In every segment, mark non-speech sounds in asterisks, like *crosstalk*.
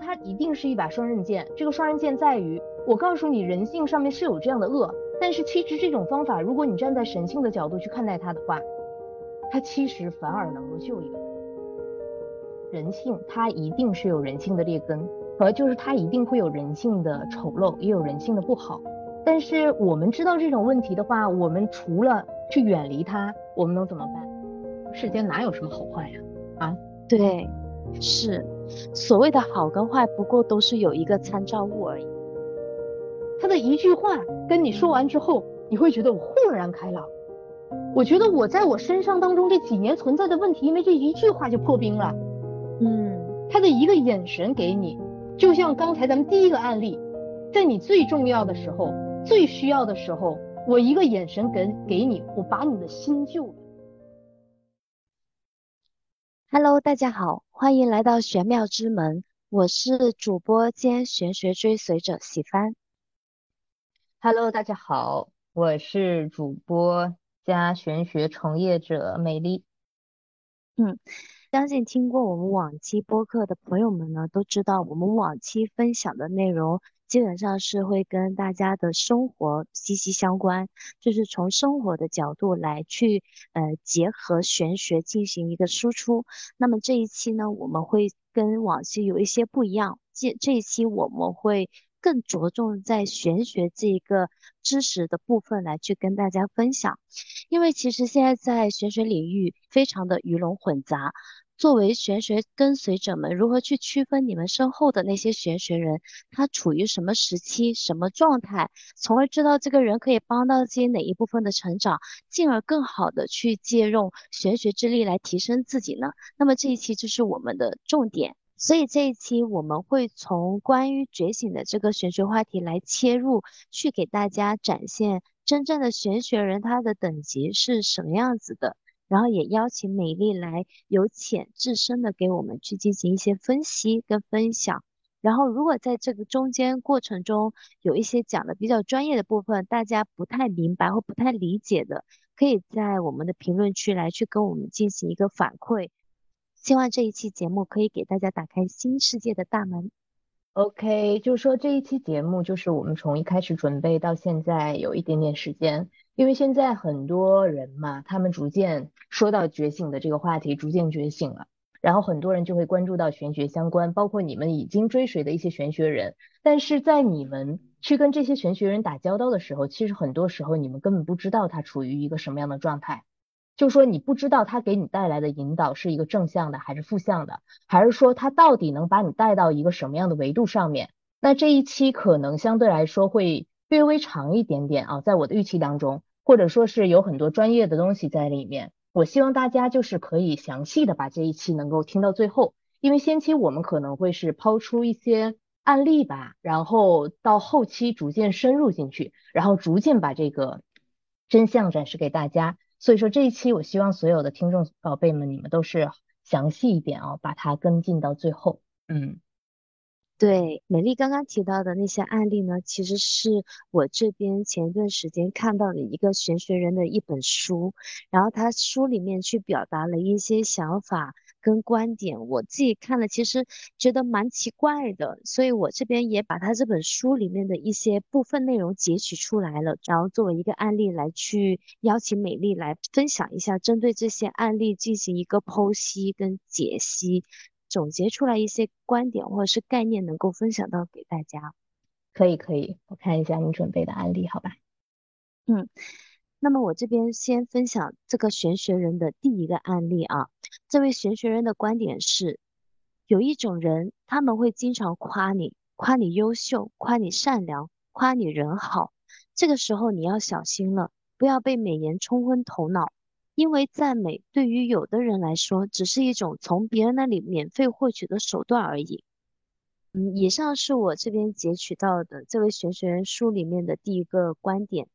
它一定是一把双刃剑。这个双刃剑在于，我告诉你人性上面是有这样的恶，但是其实这种方法，如果你站在神性的角度去看待它的话，它其实反而能够救一个人。人性它一定是有人性的劣根，和就是它一定会有人性的丑陋，也有人性的不好。但是我们知道这种问题的话，我们除了去远离它，我们能怎么办？世间哪有什么好坏呀？啊，对，是所谓的好跟坏，不过都是有一个参照物而已。他的一句话跟你说完之后，你会觉得我豁然开朗。我觉得我在我身上当中这几年存在的问题，因为这一句话就破冰了。嗯，他的一个眼神给你，就像刚才咱们第一个案例，在你最重要的时候、最需要的时候，我一个眼神给给你，我把你的心救了。Hello，大家好，欢迎来到玄妙之门，我是主播兼玄学追随者喜帆。Hello，大家好，我是主播加玄学从业者美丽。嗯，相信听过我们往期播客的朋友们呢，都知道我们往期分享的内容。基本上是会跟大家的生活息息相关，就是从生活的角度来去呃结合玄学进行一个输出。那么这一期呢，我们会跟往期有一些不一样，这这一期我们会更着重在玄学这一个知识的部分来去跟大家分享，因为其实现在在玄学领域非常的鱼龙混杂。作为玄学跟随者们，如何去区分你们身后的那些玄学人，他处于什么时期、什么状态，从而知道这个人可以帮到自己哪一部分的成长，进而更好的去借用玄学之力来提升自己呢？那么这一期就是我们的重点，所以这一期我们会从关于觉醒的这个玄学话题来切入，去给大家展现真正的玄学人他的等级是什么样子的。然后也邀请美丽来由浅至深的给我们去进行一些分析跟分享。然后如果在这个中间过程中有一些讲的比较专业的部分，大家不太明白或不太理解的，可以在我们的评论区来去跟我们进行一个反馈。希望这一期节目可以给大家打开新世界的大门。OK，就是说这一期节目就是我们从一开始准备到现在有一点点时间。因为现在很多人嘛，他们逐渐说到觉醒的这个话题，逐渐觉醒了，然后很多人就会关注到玄学相关，包括你们已经追随的一些玄学人。但是在你们去跟这些玄学人打交道的时候，其实很多时候你们根本不知道他处于一个什么样的状态，就说你不知道他给你带来的引导是一个正向的还是负向的，还是说他到底能把你带到一个什么样的维度上面？那这一期可能相对来说会略微长一点点啊，在我的预期当中。或者说是有很多专业的东西在里面，我希望大家就是可以详细的把这一期能够听到最后，因为先期我们可能会是抛出一些案例吧，然后到后期逐渐深入进去，然后逐渐把这个真相展示给大家。所以说这一期我希望所有的听众宝贝们，你们都是详细一点哦，把它跟进到最后，嗯。对，美丽刚刚提到的那些案例呢，其实是我这边前一段时间看到的一个玄学人的一本书，然后他书里面去表达了一些想法跟观点，我自己看了其实觉得蛮奇怪的，所以我这边也把他这本书里面的一些部分内容截取出来了，然后作为一个案例来去邀请美丽来分享一下，针对这些案例进行一个剖析跟解析。总结出来一些观点或者是概念，能够分享到给大家。可以，可以，我看一下你准备的案例，好吧？嗯，那么我这边先分享这个玄学人的第一个案例啊。这位玄学人的观点是，有一种人，他们会经常夸你，夸你优秀，夸你善良，夸你人好。这个时候你要小心了，不要被美颜冲昏头脑。因为赞美对于有的人来说，只是一种从别人那里免费获取的手段而已。嗯，以上是我这边截取到的这位玄学员书里面的第一个观点。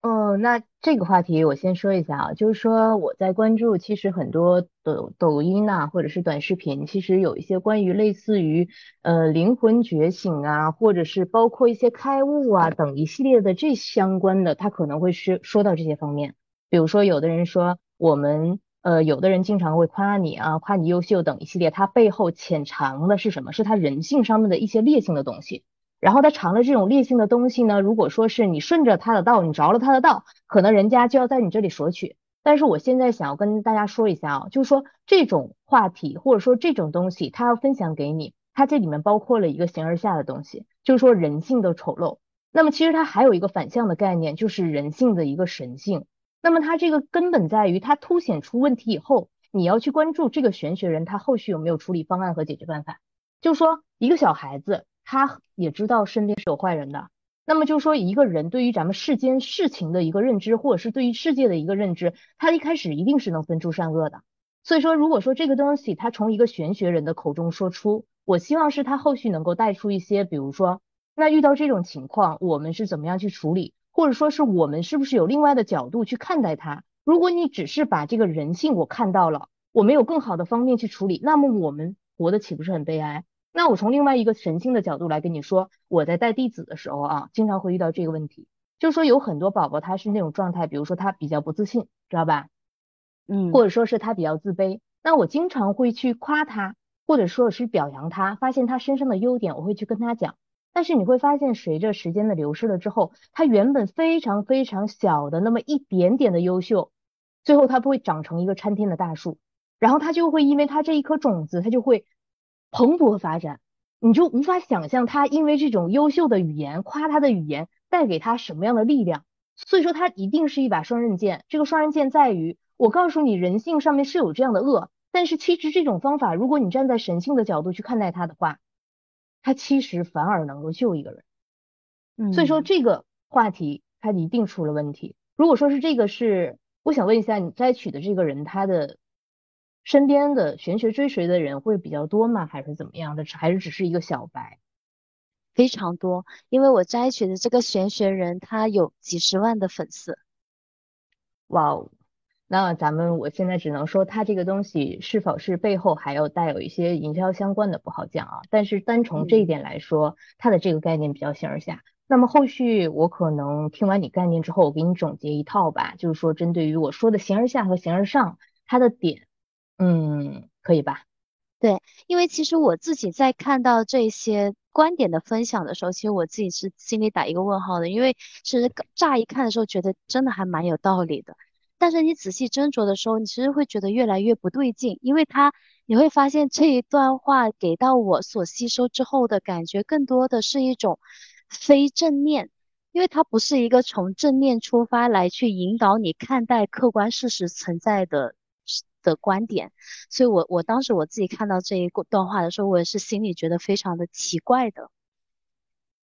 嗯，那这个话题我先说一下啊，就是说我在关注，其实很多抖抖音呐，或者是短视频，其实有一些关于类似于呃灵魂觉醒啊，或者是包括一些开悟啊等一系列的这相关的，他可能会是说到这些方面。比如说，有的人说我们呃，有的人经常会夸你啊，夸你优秀等一系列，它背后潜藏的是什么？是他人性上面的一些劣性的东西。然后他藏了这种劣性的东西呢，如果说是你顺着他的道，你着了他的道，可能人家就要在你这里索取。但是我现在想要跟大家说一下啊，就是说这种话题或者说这种东西，他要分享给你，它这里面包括了一个形而下的东西，就是说人性的丑陋。那么其实它还有一个反向的概念，就是人性的一个神性。那么它这个根本在于，它凸显出问题以后，你要去关注这个玄学人他后续有没有处理方案和解决办法。就说，一个小孩子他也知道身边是有坏人的。那么就说，一个人对于咱们世间事情的一个认知，或者是对于世界的一个认知，他一开始一定是能分出善恶的。所以说，如果说这个东西他从一个玄学人的口中说出，我希望是他后续能够带出一些，比如说，那遇到这种情况，我们是怎么样去处理？或者说是我们是不是有另外的角度去看待它？如果你只是把这个人性我看到了，我没有更好的方面去处理，那么我们活得岂不是很悲哀？那我从另外一个神性的角度来跟你说，我在带弟子的时候啊，经常会遇到这个问题，就是说有很多宝宝他是那种状态，比如说他比较不自信，知道吧？嗯，或者说是他比较自卑，那我经常会去夸他，或者说是表扬他，发现他身上的优点，我会去跟他讲。但是你会发现，随着时间的流逝了之后，他原本非常非常小的那么一点点的优秀，最后他不会长成一个参天的大树，然后他就会因为他这一颗种子，他就会蓬勃发展，你就无法想象他因为这种优秀的语言，夸他的语言带给他什么样的力量。所以说，他一定是一把双刃剑。这个双刃剑在于，我告诉你，人性上面是有这样的恶，但是其实这种方法，如果你站在神性的角度去看待它的话。他其实反而能够救一个人，嗯，所以说这个话题他一定出了问题。如果说是这个是，我想问一下，你摘取的这个人他的身边的玄学追随的人会比较多吗？还是怎么样的？还是只是一个小白？非常多，因为我摘取的这个玄学人他有几十万的粉丝。哇哦！那咱们我现在只能说，它这个东西是否是背后还有带有一些营销相关的不好讲啊。但是单从这一点来说，它的这个概念比较形而下。那么后续我可能听完你概念之后，我给你总结一套吧，就是说针对于我说的形而下和形而上，它的点，嗯，可以吧？对，因为其实我自己在看到这些观点的分享的时候，其实我自己是心里打一个问号的，因为其实乍一看的时候，觉得真的还蛮有道理的。但是你仔细斟酌的时候，你其实会觉得越来越不对劲，因为他你会发现这一段话给到我所吸收之后的感觉，更多的是一种非正面，因为它不是一个从正面出发来去引导你看待客观事实存在的的观点，所以我我当时我自己看到这一段话的时候，我也是心里觉得非常的奇怪的。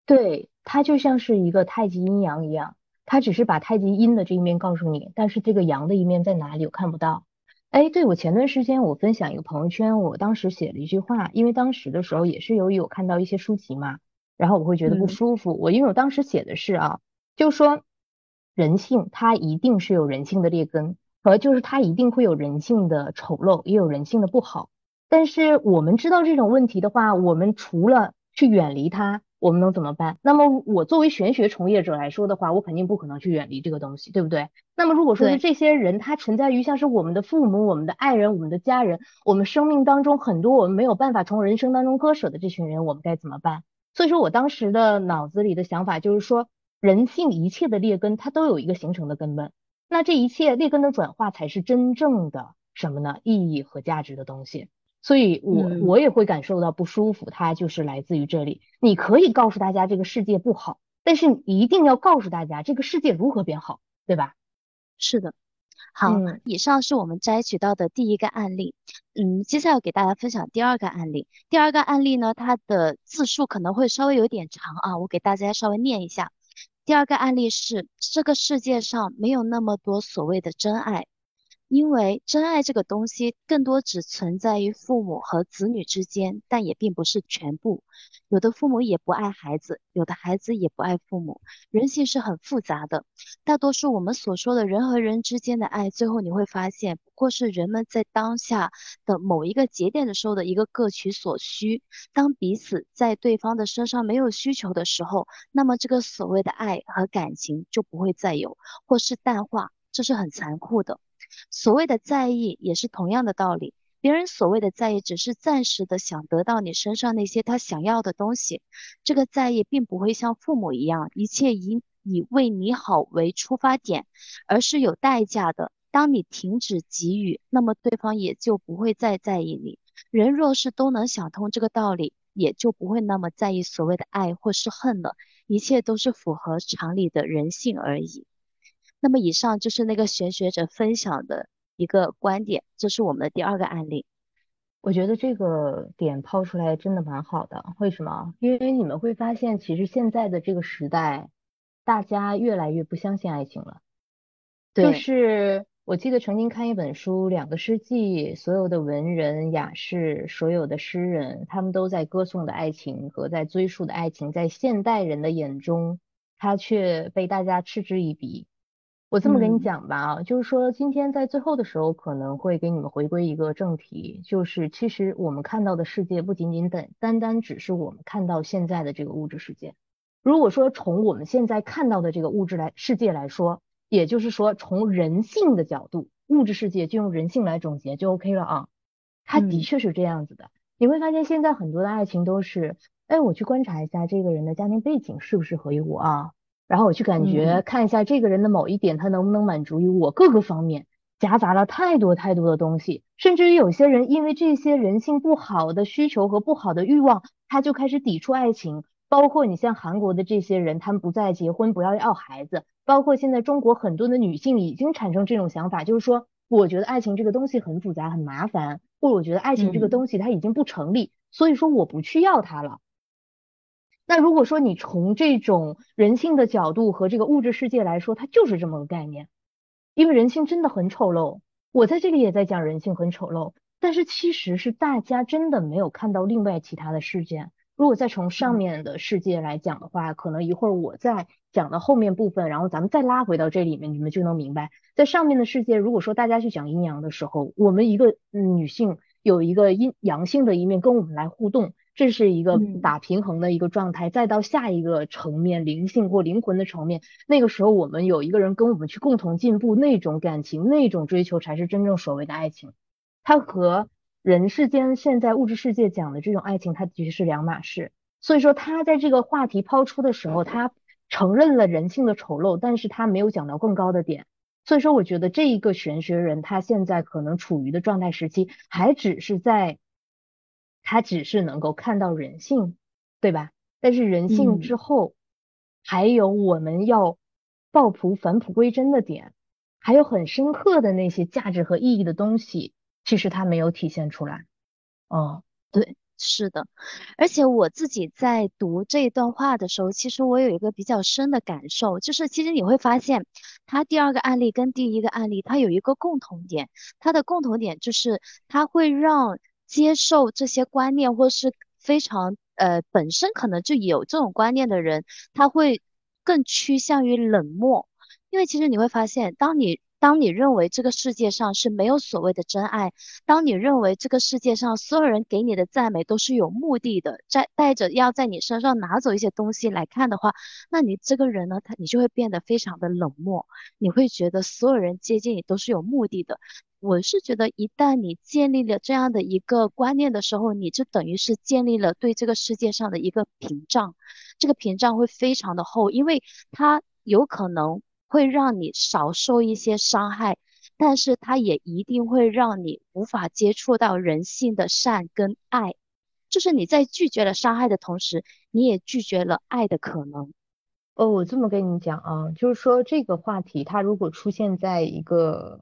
对，它就像是一个太极阴阳一样。他只是把太极阴的这一面告诉你，但是这个阳的一面在哪里，我看不到。哎，对我前段时间我分享一个朋友圈，我当时写了一句话，因为当时的时候也是由于我看到一些书籍嘛，然后我会觉得不舒服。我因为我当时写的是啊，就说人性它一定是有人性的劣根，和就是它一定会有人性的丑陋，也有人性的不好。但是我们知道这种问题的话，我们除了去远离它。我们能怎么办？那么我作为玄学从业者来说的话，我肯定不可能去远离这个东西，对不对？那么如果说是这些人，他存在于像是我们的父母、我们的爱人、我们的家人，我们生命当中很多我们没有办法从人生当中割舍的这群人，我们该怎么办？所以说我当时的脑子里的想法就是说，人性一切的劣根，它都有一个形成的根本，那这一切劣根的转化才是真正的什么呢？意义和价值的东西。所以，我我也会感受到不舒服，它就是来自于这里。你可以告诉大家这个世界不好，但是你一定要告诉大家这个世界如何变好，对吧？是的。好，以上是我们摘取到的第一个案例。嗯，接下来给大家分享第二个案例。第二个案例呢，它的字数可能会稍微有点长啊，我给大家稍微念一下。第二个案例是：这个世界上没有那么多所谓的真爱。因为真爱这个东西，更多只存在于父母和子女之间，但也并不是全部。有的父母也不爱孩子，有的孩子也不爱父母。人性是很复杂的。大多数我们所说的人和人之间的爱，最后你会发现，不过是人们在当下的某一个节点的时候的一个各取所需。当彼此在对方的身上没有需求的时候，那么这个所谓的爱和感情就不会再有，或是淡化，这是很残酷的。所谓的在意也是同样的道理。别人所谓的在意，只是暂时的想得到你身上那些他想要的东西。这个在意并不会像父母一样，一切以以为你好为出发点，而是有代价的。当你停止给予，那么对方也就不会再在意你。人若是都能想通这个道理，也就不会那么在意所谓的爱或是恨了。一切都是符合常理的人性而已。那么以上就是那个玄学者分享的。一个观点，这是我们的第二个案例。我觉得这个点抛出来真的蛮好的。为什么？因为你们会发现，其实现在的这个时代，大家越来越不相信爱情了。就是我记得曾经看一本书，两个世纪所有的文人雅士，所有的诗人，他们都在歌颂的爱情和在追溯的爱情，在现代人的眼中，他却被大家嗤之以鼻。我这么跟你讲吧，啊，就是说今天在最后的时候可能会给你们回归一个正题，就是其实我们看到的世界不仅仅等单单只是我们看到现在的这个物质世界。如果说从我们现在看到的这个物质来世界来说，也就是说从人性的角度，物质世界就用人性来总结就 OK 了啊。它的确是这样子的，你会发现现在很多的爱情都是，哎，我去观察一下这个人的家庭背景适不适合于我啊。然后我去感觉看一下这个人的某一点，他能不能满足于我各个方面，夹杂了太多太多的东西，甚至于有些人因为这些人性不好的需求和不好的欲望，他就开始抵触爱情。包括你像韩国的这些人，他们不再结婚，不要要孩子。包括现在中国很多的女性已经产生这种想法，就是说，我觉得爱情这个东西很复杂很麻烦，或者我觉得爱情这个东西它已经不成立，所以说我不去要它了。那如果说你从这种人性的角度和这个物质世界来说，它就是这么个概念，因为人性真的很丑陋。我在这里也在讲人性很丑陋，但是其实是大家真的没有看到另外其他的事件。如果再从上面的世界来讲的话，可能一会儿我再讲到后面部分，然后咱们再拉回到这里面，你们就能明白，在上面的世界，如果说大家去讲阴阳的时候，我们一个女性有一个阴阳性的一面跟我们来互动。这是一个打平衡的一个状态，再到下一个层面，灵性或灵魂的层面，那个时候我们有一个人跟我们去共同进步，那种感情，那种追求才是真正所谓的爱情。它和人世间现在物质世界讲的这种爱情，它其实是两码事。所以说，他在这个话题抛出的时候，他承认了人性的丑陋，但是他没有讲到更高的点。所以说，我觉得这一个玄学人，他现在可能处于的状态时期，还只是在。他只是能够看到人性，对吧？但是人性之后，还有我们要抱朴返璞归真的点，还有很深刻的那些价值和意义的东西，其实他没有体现出来。哦，对，是的。而且我自己在读这一段话的时候，其实我有一个比较深的感受，就是其实你会发现，他第二个案例跟第一个案例，它有一个共同点，它的共同点就是它会让。接受这些观念，或是非常呃本身可能就有这种观念的人，他会更趋向于冷漠，因为其实你会发现，当你当你认为这个世界上是没有所谓的真爱，当你认为这个世界上所有人给你的赞美都是有目的的，在带着要在你身上拿走一些东西来看的话，那你这个人呢，他你就会变得非常的冷漠，你会觉得所有人接近你都是有目的的。我是觉得，一旦你建立了这样的一个观念的时候，你就等于是建立了对这个世界上的一个屏障，这个屏障会非常的厚，因为它有可能会让你少受一些伤害，但是它也一定会让你无法接触到人性的善跟爱，就是你在拒绝了伤害的同时，你也拒绝了爱的可能。哦，我这么跟你讲啊，就是说这个话题，它如果出现在一个。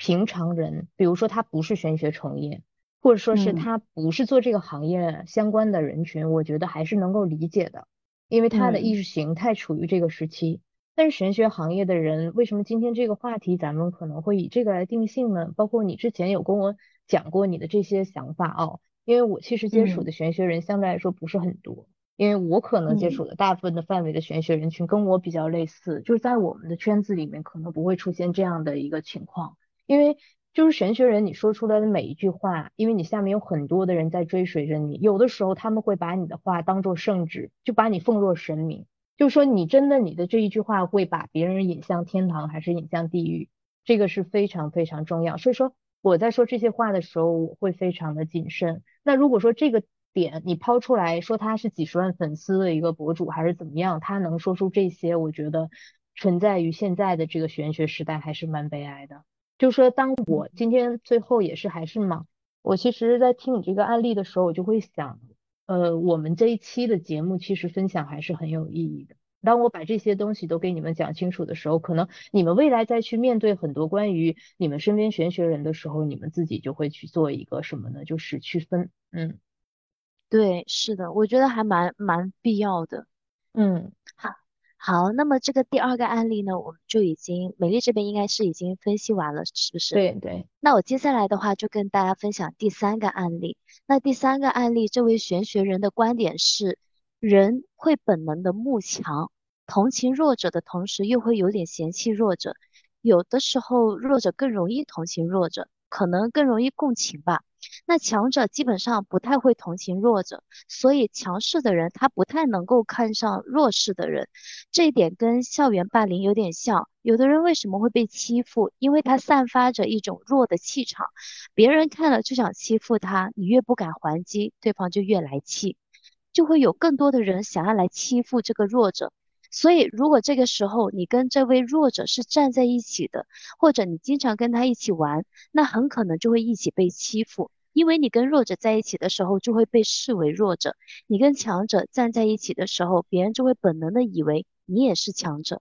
平常人，比如说他不是玄学从业，或者说是他不是做这个行业相关的人群，我觉得还是能够理解的，因为他的意识形态处于这个时期。但是玄学行业的人，为什么今天这个话题咱们可能会以这个来定性呢？包括你之前有跟我讲过你的这些想法哦，因为我其实接触的玄学人相对来说不是很多，因为我可能接触的大部分的范围的玄学人群跟我比较类似，就是在我们的圈子里面可能不会出现这样的一个情况。因为就是玄学人，你说出来的每一句话，因为你下面有很多的人在追随着你，有的时候他们会把你的话当做圣旨，就把你奉若神明，就说你真的你的这一句话会把别人引向天堂还是引向地狱？这个是非常非常重要。所以说我在说这些话的时候，我会非常的谨慎。那如果说这个点你抛出来说他是几十万粉丝的一个博主还是怎么样，他能说出这些，我觉得存在于现在的这个玄学时代还是蛮悲哀的。就说，当我今天最后也是还是嘛，我其实，在听你这个案例的时候，我就会想，呃，我们这一期的节目其实分享还是很有意义的。当我把这些东西都给你们讲清楚的时候，可能你们未来再去面对很多关于你们身边玄学人的时候，你们自己就会去做一个什么呢？就是区分。嗯，对，是的，我觉得还蛮蛮必要的。嗯，好，好，那么这个第二个案例呢，我们就已经美丽这边应该是已经分析完了，是不是？对对。那我接下来的话就跟大家分享第三个案例。那第三个案例，这位玄学人的观点是。人会本能的慕强，同情弱者的同时，又会有点嫌弃弱者。有的时候，弱者更容易同情弱者，可能更容易共情吧。那强者基本上不太会同情弱者，所以强势的人他不太能够看上弱势的人。这一点跟校园霸凌有点像。有的人为什么会被欺负？因为他散发着一种弱的气场，别人看了就想欺负他，你越不敢还击，对方就越来气。就会有更多的人想要来欺负这个弱者，所以如果这个时候你跟这位弱者是站在一起的，或者你经常跟他一起玩，那很可能就会一起被欺负，因为你跟弱者在一起的时候就会被视为弱者，你跟强者站在一起的时候，别人就会本能的以为你也是强者。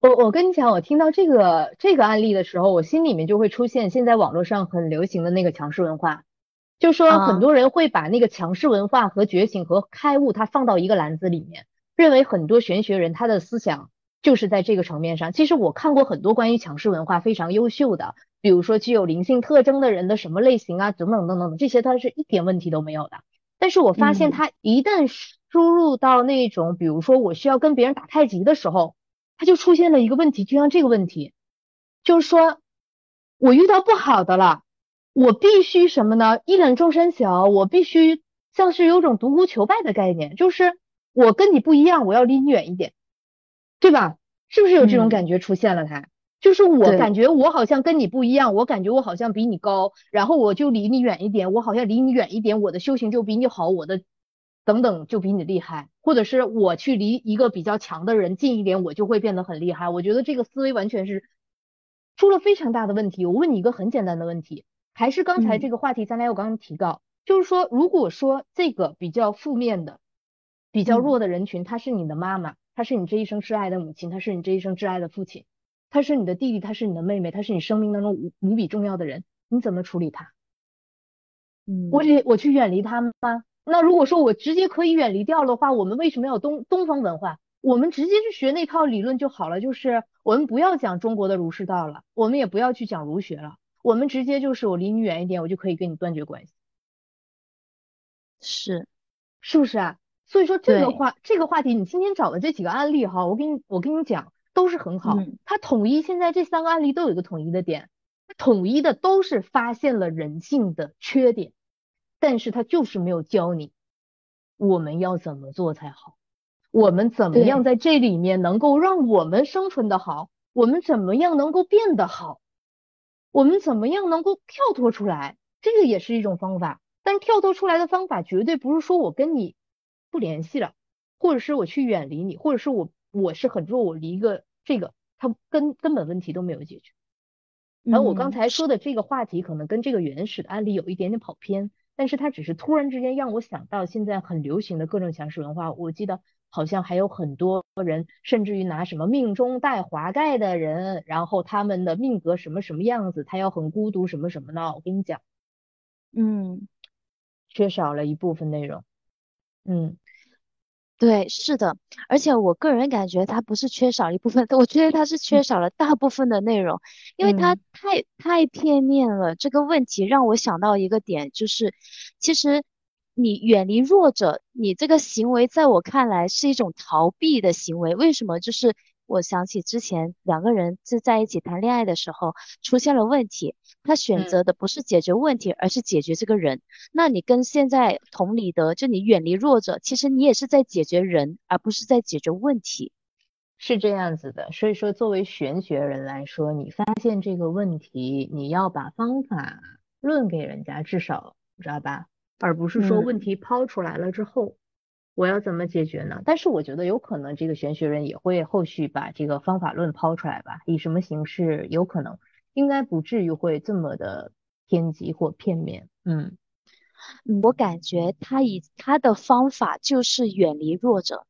我我跟你讲，我听到这个这个案例的时候，我心里面就会出现现在网络上很流行的那个强势文化。就说很多人会把那个强势文化和觉醒和开悟，它放到一个篮子里面，认为很多玄学人他的思想就是在这个层面上。其实我看过很多关于强势文化非常优秀的，比如说具有灵性特征的人的什么类型啊，等等等等，这些他是一点问题都没有的。但是我发现他一旦输入到那种，比如说我需要跟别人打太极的时候，他就出现了一个问题，就像这个问题，就是说我遇到不好的了。我必须什么呢？一览众山小，我必须像是有种独孤求败的概念，就是我跟你不一样，我要离你远一点，对吧？是不是有这种感觉出现了？他就是我感觉我好像跟你不一样，我感觉我好像比你高，然后我就离你远一点，我好像离你远一点，我的修行就比你好，我的等等就比你厉害，或者是我去离一个比较强的人近一点，我就会变得很厉害。我觉得这个思维完全是出了非常大的问题。我问你一个很简单的问题。还是刚才这个话题，咱俩有刚刚提到，就是说，如果说这个比较负面的、比较弱的人群，他是你的妈妈，他是你这一生挚爱的母亲，他是你这一生挚爱的父亲，他是你的弟弟，他是你的妹妹，他是你生命当中无无比重要的人，你怎么处理他？嗯，我得我去远离他们吗？那如果说我直接可以远离掉的话，我们为什么要东东方文化？我们直接去学那套理论就好了，就是我们不要讲中国的儒释道了，我们也不要去讲儒学了。我们直接就是我离你远一点，我就可以跟你断绝关系，是是不是啊？所以说这个话这个话题，你今天找的这几个案例哈，我跟你我跟你讲都是很好。它统一现在这三个案例都有一个统一的点，统一的都是发现了人性的缺点，但是他就是没有教你我们要怎么做才好，我们怎么样在这里面能够让我们生存的好，我们怎么样能够变得好。我们怎么样能够跳脱出来？这个也是一种方法，但跳脱出来的方法绝对不是说我跟你不联系了，或者是我去远离你，或者是我我是很弱，我离一个这个，他根根本问题都没有解决。然后我刚才说的这个话题可能跟这个原始的案例有一点点跑偏，但是它只是突然之间让我想到现在很流行的各种强势文化。我记得。好像还有很多人，甚至于拿什么命中带华盖的人，然后他们的命格什么什么样子，他要很孤独什么什么的。我跟你讲，嗯，缺少了一部分内容。嗯，对，是的，而且我个人感觉他不是缺少一部分，我觉得他是缺少了大部分的内容，因为他太太片面了。这个问题让我想到一个点，就是其实。你远离弱者，你这个行为在我看来是一种逃避的行为。为什么？就是我想起之前两个人是在一起谈恋爱的时候出现了问题，他选择的不是解决问题，而是解决这个人。那你跟现在同理的，就你远离弱者，其实你也是在解决人，而不是在解决问题。是这样子的，所以说作为玄学人来说，你发现这个问题，你要把方法论给人家，至少知道吧？而不是说问题抛出来了之后，我要怎么解决呢？但是我觉得有可能这个玄学人也会后续把这个方法论抛出来吧，以什么形式？有可能，应该不至于会这么的偏激或片面。嗯，我感觉他以他的方法就是远离弱者。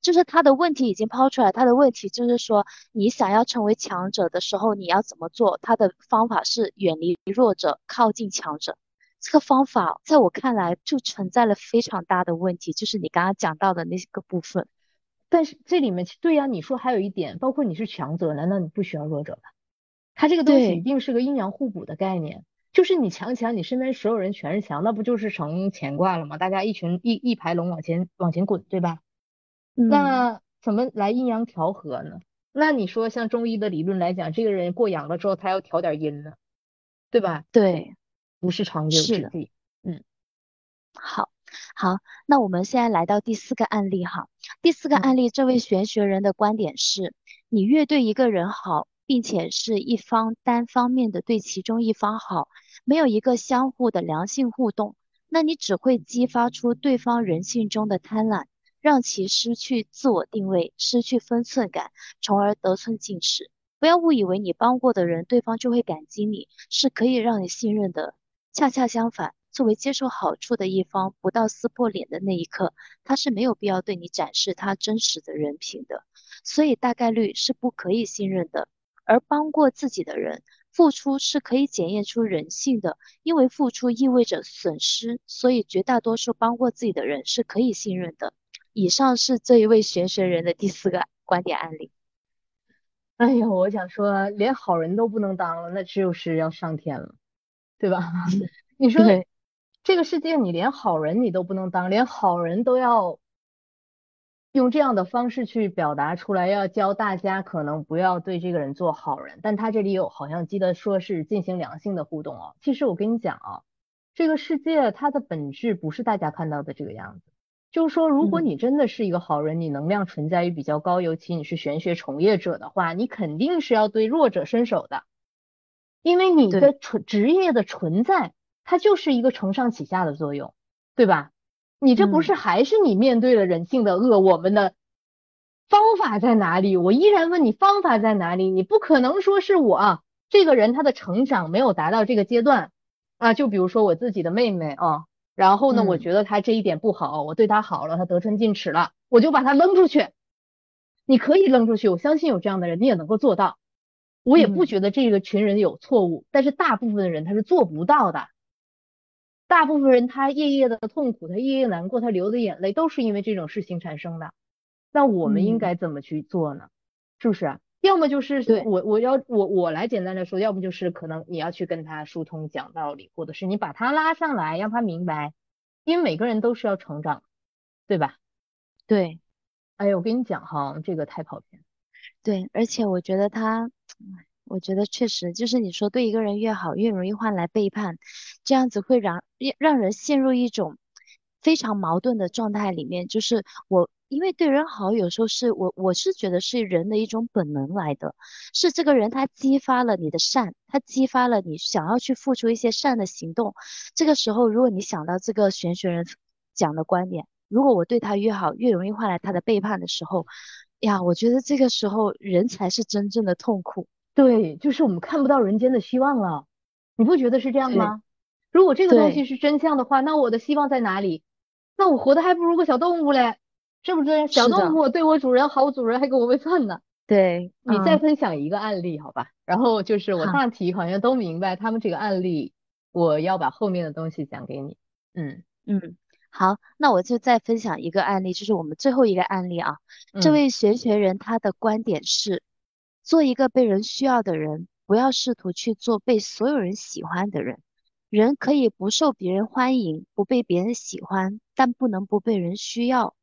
就是他的问题已经抛出来，他的问题就是说，你想要成为强者的时候，你要怎么做？他的方法是远离弱者，靠近强者。这个方法在我看来就存在了非常大的问题，就是你刚刚讲到的那个部分。但是这里面对呀，你说还有一点，包括你是强者，难道你不需要弱者吗？他这个东西一定是个阴阳互补的概念，就是你强强，你身边所有人全是强，那不就是成乾卦了吗？大家一群一一排龙往前往前滚，对吧？那怎么来阴阳调和呢？那你说像中医的理论来讲，这个人过阳了之后，他要调点阴呢，对吧？对，不是长久之计。嗯，好，好，那我们现在来到第四个案例哈。第四个案例，这位玄学人的观点是：你越对一个人好，并且是一方单方面的对其中一方好，没有一个相互的良性互动，那你只会激发出对方人性中的贪婪。让其失去自我定位，失去分寸感，从而得寸进尺。不要误以为你帮过的人，对方就会感激你，是可以让你信任的。恰恰相反，作为接受好处的一方，不到撕破脸的那一刻，他是没有必要对你展示他真实的人品的。所以大概率是不可以信任的。而帮过自己的人，付出是可以检验出人性的，因为付出意味着损失，所以绝大多数帮过自己的人是可以信任的。以上是这一位玄学人的第四个观点案例。哎呀，我想说，连好人都不能当了，那就是要上天了，对吧？*laughs* 你说这个世界，你连好人你都不能当，连好人都要用这样的方式去表达出来，要教大家可能不要对这个人做好人。但他这里有好像记得说是进行良性的互动哦。其实我跟你讲啊，这个世界它的本质不是大家看到的这个样子。就是说，如果你真的是一个好人，你能量存在于比较高，尤其你是玄学从业者的话，你肯定是要对弱者伸手的，因为你的存职业的存在，它就是一个承上启下的作用，对吧？你这不是还是你面对了人性的恶，我们的方法在哪里？我依然问你方法在哪里？你不可能说是我这个人他的成长没有达到这个阶段啊，就比如说我自己的妹妹啊。然后呢，我觉得他这一点不好，我对他好了，他得寸进尺了，我就把他扔出去。你可以扔出去，我相信有这样的人，你也能够做到。我也不觉得这个群人有错误，但是大部分的人他是做不到的。大部分人他夜夜的痛苦，他夜夜难过，他流的眼泪都是因为这种事情产生的。那我们应该怎么去做呢？是不是？要么就是我我要我我来简单的说，要么就是可能你要去跟他疏通讲道理，或者是你把他拉上来，让他明白，因为每个人都是要成长，对吧？对，哎呀，我跟你讲哈，这个太跑偏。对，而且我觉得他，我觉得确实就是你说对一个人越好，越容易换来背叛，这样子会让让人陷入一种非常矛盾的状态里面，就是我。因为对人好，有时候是我我是觉得是人的一种本能来的，是这个人他激发了你的善，他激发了你想要去付出一些善的行动。这个时候，如果你想到这个玄学人讲的观点，如果我对他越好，越容易换来他的背叛的时候，呀，我觉得这个时候人才是真正的痛苦。对，就是我们看不到人间的希望了，你不觉得是这样吗？如果这个东西是真相的话，那我的希望在哪里？那我活的还不如个小动物嘞。是不是小动物对我主人好，主人还给我喂饭呢？对，你再分享一个案例，好吧？然后就是我大体好像都明白他们这个案例，我要把后面的东西讲给你。嗯嗯，好，那我就再分享一个案例，就是我们最后一个案例啊。这位玄学人他的观点是：做一个被人需要的人，不要试图去做被所有人喜欢的人。人可以不受别人欢迎，不被别人喜欢，但不能不被人需要。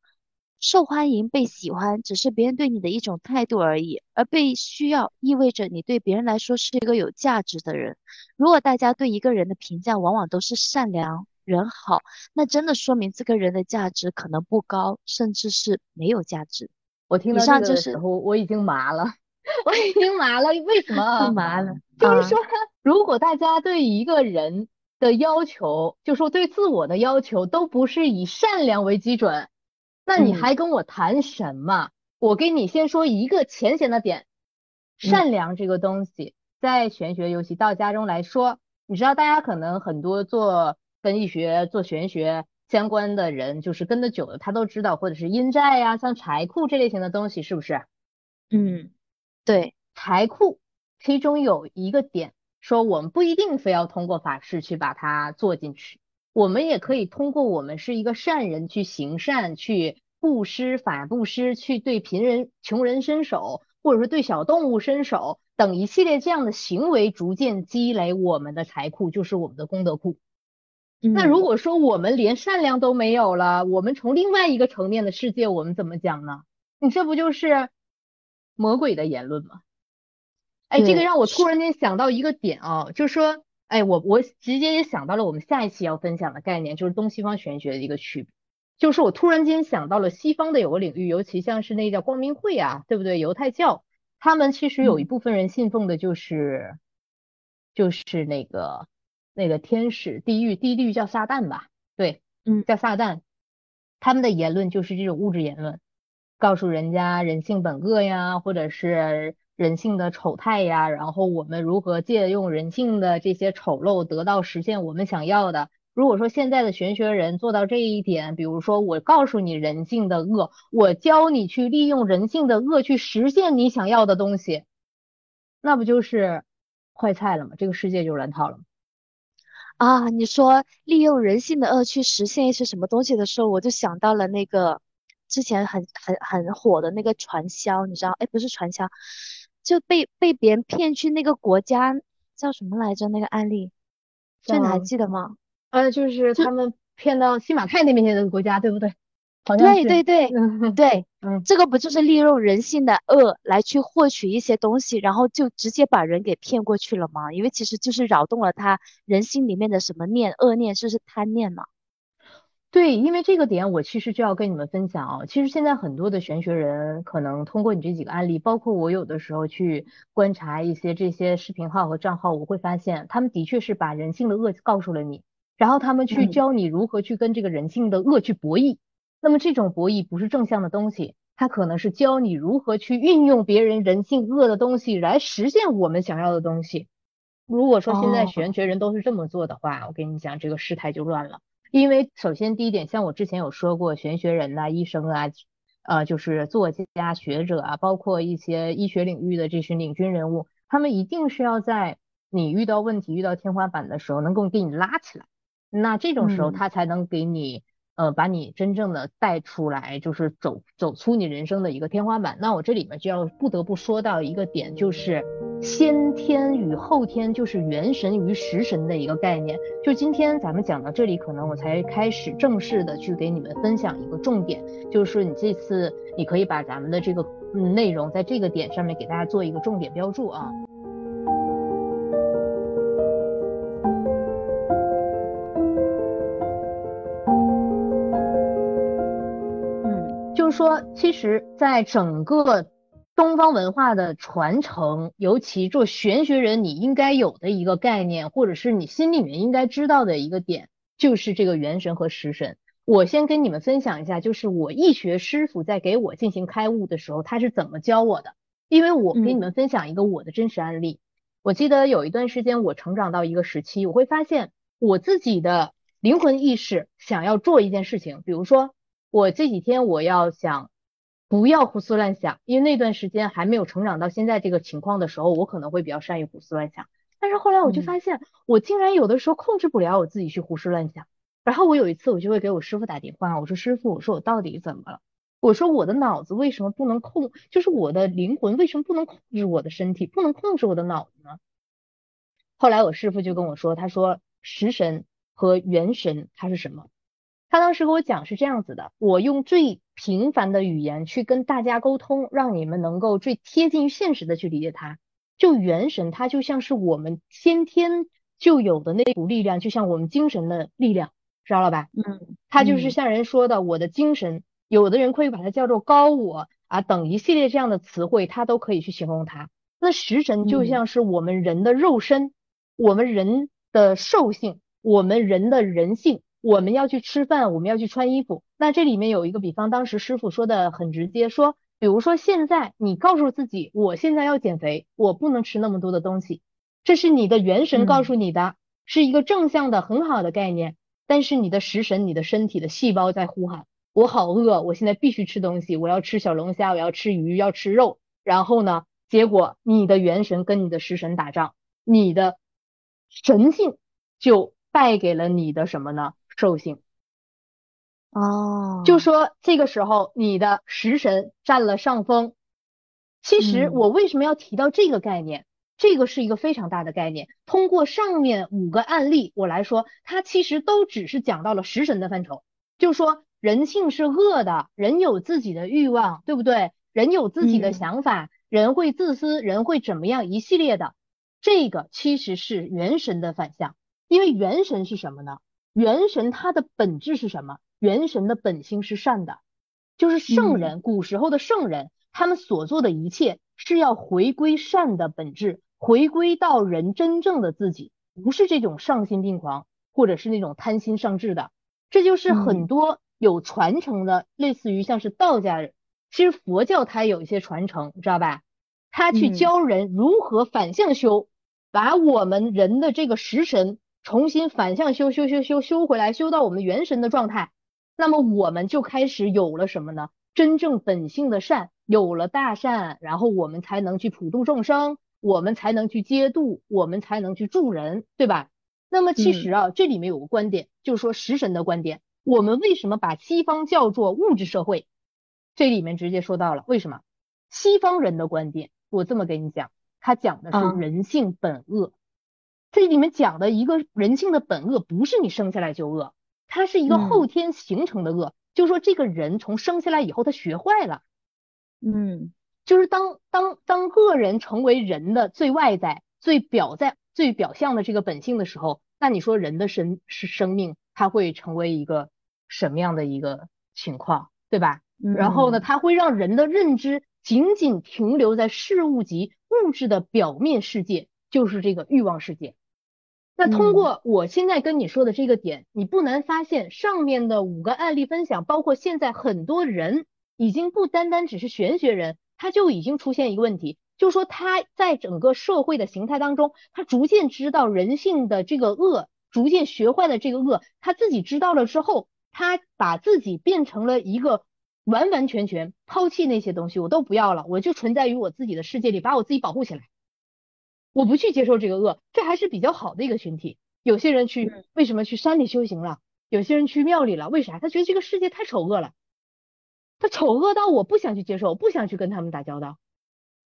受欢迎、被喜欢，只是别人对你的一种态度而已；而被需要，意味着你对别人来说是一个有价值的人。如果大家对一个人的评价往往都是善良、人好，那真的说明这个人的价值可能不高，甚至是没有价值。我听到这个的时候，我已经麻了，*laughs* 我已经麻了。为什么？*laughs* 麻了，*laughs* 就是说，如果大家对一个人的要求，就说对自我的要求都不是以善良为基准，那你还跟我谈什么？我给你先说一个浅显的点，善良这个东西，在玄学尤其道家中来说，你知道，大家可能很多做跟易学、做玄学相关的人，就是跟的久了，他都知道，或者是阴债呀，像财库这类型的东西，是不是？嗯，对，财库其中有一个点，说我们不一定非要通过法事去把它做进去，我们也可以通过我们是一个善人去行善去。布施法布施，去对贫人、穷人伸手，或者说对小动物伸手等一系列这样的行为，逐渐积累我们的财库，就是我们的功德库。那如果说我们连善良都没有了，我们从另外一个层面的世界，我们怎么讲呢？你这不就是魔鬼的言论吗？哎，这个让我突然间想到一个点啊，就是说，哎，我我直接也想到了我们下一期要分享的概念，就是东西方玄学的一个区别。就是我突然间想到了西方的有个领域，尤其像是那叫光明会啊，对不对？犹太教，他们其实有一部分人信奉的就是，就是那个那个天使地狱，地狱叫撒旦吧？对，嗯，叫撒旦。他们的言论就是这种物质言论，告诉人家人性本恶呀，或者是人性的丑态呀，然后我们如何借用人性的这些丑陋，得到实现我们想要的。如果说现在的玄学人做到这一点，比如说我告诉你人性的恶，我教你去利用人性的恶去实现你想要的东西，那不就是坏菜了吗？这个世界就乱套了啊，你说利用人性的恶去实现一些什么东西的时候，我就想到了那个之前很很很火的那个传销，你知道？哎，不是传销，就被被别人骗去那个国家叫什么来着？那个案例，这你还记得吗？呃，就是他们骗到新马泰那边去的国家，对不对？对对对对，*laughs* 嗯，这个不就是利用人性的恶来去获取一些东西，然后就直接把人给骗过去了吗？因为其实就是扰动了他人心里面的什么念，恶念，就是贪念嘛。对，因为这个点我其实就要跟你们分享哦。其实现在很多的玄学人可能通过你这几个案例，包括我有的时候去观察一些这些视频号和账号，我会发现他们的确是把人性的恶告诉了你。然后他们去教你如何去跟这个人性的恶去博弈，那么这种博弈不是正向的东西，它可能是教你如何去运用别人人性恶的东西来实现我们想要的东西。如果说现在玄学人都是这么做的话，我跟你讲，这个事态就乱了。因为首先第一点，像我之前有说过，玄学人呐、医生啊，呃，就是作家、学者啊，包括一些医学领域的这群领军人物，他们一定是要在你遇到问题、遇到天花板的时候，能够给你拉起来。那这种时候，他才能给你，呃，把你真正的带出来，就是走走出你人生的一个天花板。那我这里面就要不得不说到一个点，就是先天与后天，就是元神与食神的一个概念。就今天咱们讲到这里，可能我才开始正式的去给你们分享一个重点，就是说你这次你可以把咱们的这个内容在这个点上面给大家做一个重点标注啊。说，其实，在整个东方文化的传承，尤其做玄学人，你应该有的一个概念，或者是你心里面应该知道的一个点，就是这个元神和食神。我先跟你们分享一下，就是我易学师傅在给我进行开悟的时候，他是怎么教我的。因为我给你们分享一个我的真实案例。我记得有一段时间，我成长到一个时期，我会发现我自己的灵魂意识想要做一件事情，比如说。我这几天我要想不要胡思乱想，因为那段时间还没有成长到现在这个情况的时候，我可能会比较善于胡思乱想。但是后来我就发现，我竟然有的时候控制不了我自己去胡思乱想。然后我有一次我就会给我师傅打电话，我说师傅，我说我到底怎么了？我说我的脑子为什么不能控，就是我的灵魂为什么不能控制我的身体，不能控制我的脑子呢？后来我师傅就跟我说，他说食神和元神它是什么？他当时跟我讲是这样子的，我用最平凡的语言去跟大家沟通，让你们能够最贴近于现实的去理解它。就元神，它就像是我们先天就有的那股力量，就像我们精神的力量，知道了吧？嗯，它就是像人说的，我的精神，有的人会把它叫做高我，啊等一系列这样的词汇，它都可以去形容它。那食神就像是我们人的肉身，我们人的兽性，我们人的人性。我们要去吃饭，我们要去穿衣服。那这里面有一个比方，当时师傅说的很直接，说，比如说现在你告诉自己，我现在要减肥，我不能吃那么多的东西，这是你的元神告诉你的，是一个正向的很好的概念。但是你的食神，你的身体的细胞在呼喊，我好饿，我现在必须吃东西，我要吃小龙虾，我要吃鱼，要吃肉。然后呢，结果你的元神跟你的食神打仗，你的神性就败给了你的什么呢？兽性，哦，就说这个时候你的食神占了上风。其实我为什么要提到这个概念？这个是一个非常大的概念。通过上面五个案例我来说，它其实都只是讲到了食神的范畴。就说人性是恶的，人有自己的欲望，对不对？人有自己的想法，人会自私，人会怎么样？一系列的，这个其实是元神的反向。因为元神是什么呢？元神它的本质是什么？元神的本性是善的，就是圣人，古时候的圣人，他们所做的一切是要回归善的本质，回归到人真正的自己，不是这种丧心病狂，或者是那种贪心上志的。这就是很多有传承的，类似于像是道家人，其实佛教它有一些传承，知道吧？他去教人如何反向修，把我们人的这个食神。重新反向修修修修修回来，修到我们元神的状态，那么我们就开始有了什么呢？真正本性的善，有了大善，然后我们才能去普度众生，我们才能去接度，我们才能去助人，对吧？那么其实啊，这里面有个观点，就是说食神的观点，我们为什么把西方叫做物质社会？这里面直接说到了为什么？西方人的观点，我这么给你讲，他讲的是人性本恶。这里面讲的一个人性的本恶，不是你生下来就恶，它是一个后天形成的恶。就说这个人从生下来以后，他学坏了。嗯，就是当当当恶人成为人的最外在、最表在、最表象的这个本性的时候，那你说人的生是生命，他会成为一个什么样的一个情况，对吧？然后呢，它会让人的认知仅仅停留在事物及物质的表面世界，就是这个欲望世界。那通过我现在跟你说的这个点，你不难发现上面的五个案例分享，包括现在很多人已经不单单只是玄学人，他就已经出现一个问题，就是说他在整个社会的形态当中，他逐渐知道人性的这个恶，逐渐学坏了这个恶，他自己知道了之后，他把自己变成了一个完完全全抛弃那些东西，我都不要了，我就存在于我自己的世界里，把我自己保护起来。我不去接受这个恶，这还是比较好的一个群体。有些人去为什么去山里修行了？有些人去庙里了，为啥？他觉得这个世界太丑恶了，他丑恶到我不想去接受，不想去跟他们打交道。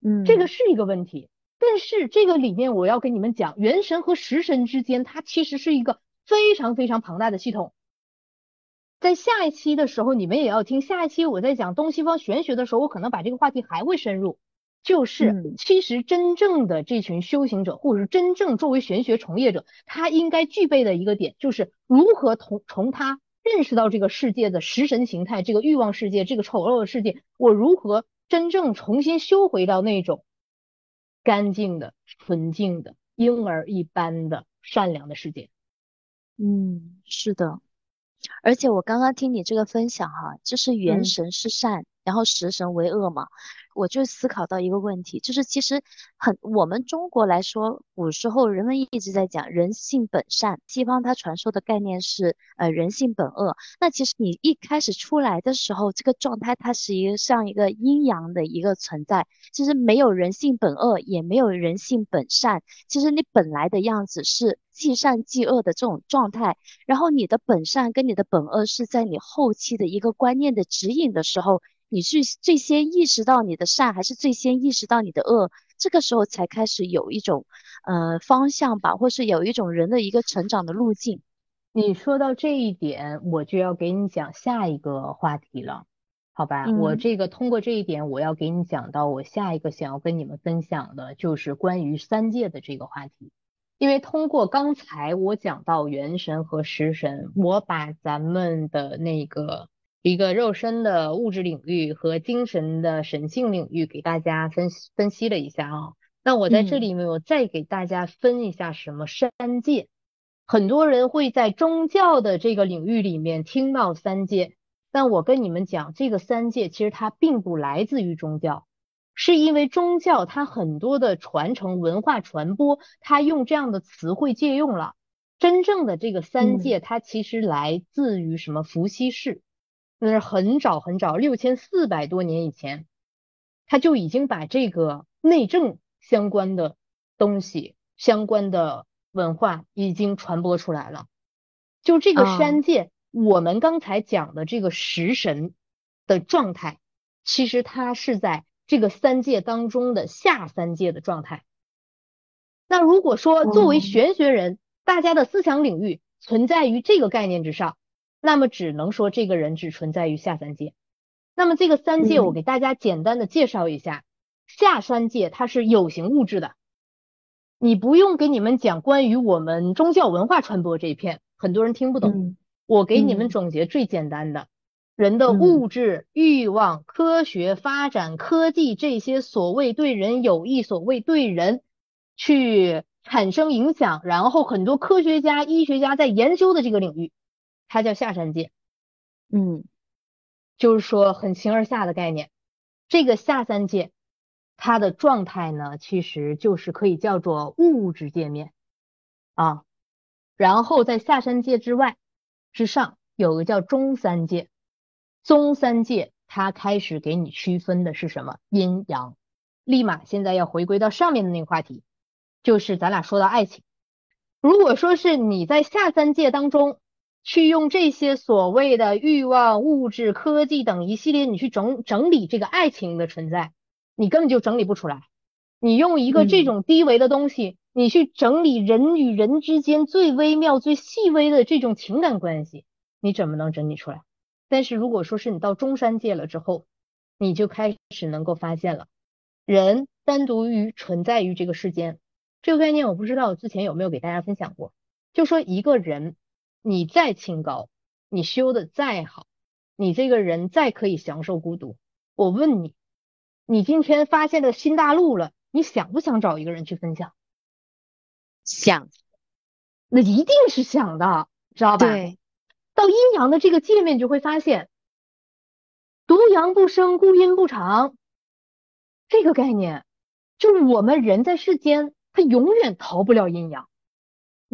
嗯，这个是一个问题。但是这个里面我要跟你们讲，元神和食神之间，它其实是一个非常非常庞大的系统。在下一期的时候，你们也要听。下一期我在讲东西方玄学的时候，我可能把这个话题还会深入。就是，其实真正的这群修行者，或者是真正作为玄学从业者，他应该具备的一个点，就是如何从从他认识到这个世界的食神形态，这个欲望世界，这个丑陋的世界，我如何真正重新修回到那种干净的、纯净的、婴儿一般的善良的世界。嗯，是的。而且我刚刚听你这个分享哈，就是元神是善，然后食神为恶嘛。我就思考到一个问题，就是其实很我们中国来说，古时候人们一直在讲人性本善，西方它传授的概念是呃人性本恶。那其实你一开始出来的时候，这个状态它是一个像一个阴阳的一个存在，其实没有人性本恶，也没有人性本善。其实你本来的样子是既善既恶的这种状态，然后你的本善跟你的本恶是在你后期的一个观念的指引的时候。你是最先意识到你的善，还是最先意识到你的恶？这个时候才开始有一种呃方向吧，或是有一种人的一个成长的路径。你说到这一点，我就要给你讲下一个话题了，好吧？我这个通过这一点，我要给你讲到我下一个想要跟你们分享的，就是关于三界的这个话题。因为通过刚才我讲到元神和食神，我把咱们的那个。一个肉身的物质领域和精神的神性领域，给大家分分析了一下啊。那我在这里面，我再给大家分一下什么三界。很多人会在宗教的这个领域里面听到三界，但我跟你们讲，这个三界其实它并不来自于宗教，是因为宗教它很多的传承文化传播，它用这样的词汇借用了。真正的这个三界，它其实来自于什么伏羲氏。那是很早很早，六千四百多年以前，他就已经把这个内政相关的东西、相关的文化已经传播出来了。就这个山界，我们刚才讲的这个食神的状态，其实它是在这个三界当中的下三界的状态。那如果说作为玄学人，大家的思想领域存在于这个概念之上。那么只能说这个人只存在于下三界。那么这个三界，我给大家简单的介绍一下。下三界它是有形物质的，你不用给你们讲关于我们宗教文化传播这一片，很多人听不懂。我给你们总结最简单的，人的物质欲望、科学发展、科技这些所谓对人有益、所谓对人去产生影响，然后很多科学家、医学家在研究的这个领域。它叫下三界，嗯，就是说很形而下的概念。这个下三界，它的状态呢，其实就是可以叫做物质界面啊。然后在下三界之外之上，有个叫中三界。中三界它开始给你区分的是什么？阴阳。立马现在要回归到上面的那个话题，就是咱俩说到爱情。如果说是你在下三界当中。去用这些所谓的欲望、物质、科技等一系列，你去整整理这个爱情的存在，你根本就整理不出来。你用一个这种低维的东西，你去整理人与人之间最微妙、最细微的这种情感关系，你怎么能整理出来？但是如果说是你到中山界了之后，你就开始能够发现了，人单独于存在于这个世间这个概念，我不知道我之前有没有给大家分享过，就说一个人。你再清高，你修的再好，你这个人再可以享受孤独，我问你，你今天发现了新大陆了，你想不想找一个人去分享？想，那一定是想的，知道吧？对。到阴阳的这个界面，就会发现，独阳不生，孤阴不长，这个概念，就是我们人在世间，他永远逃不了阴阳。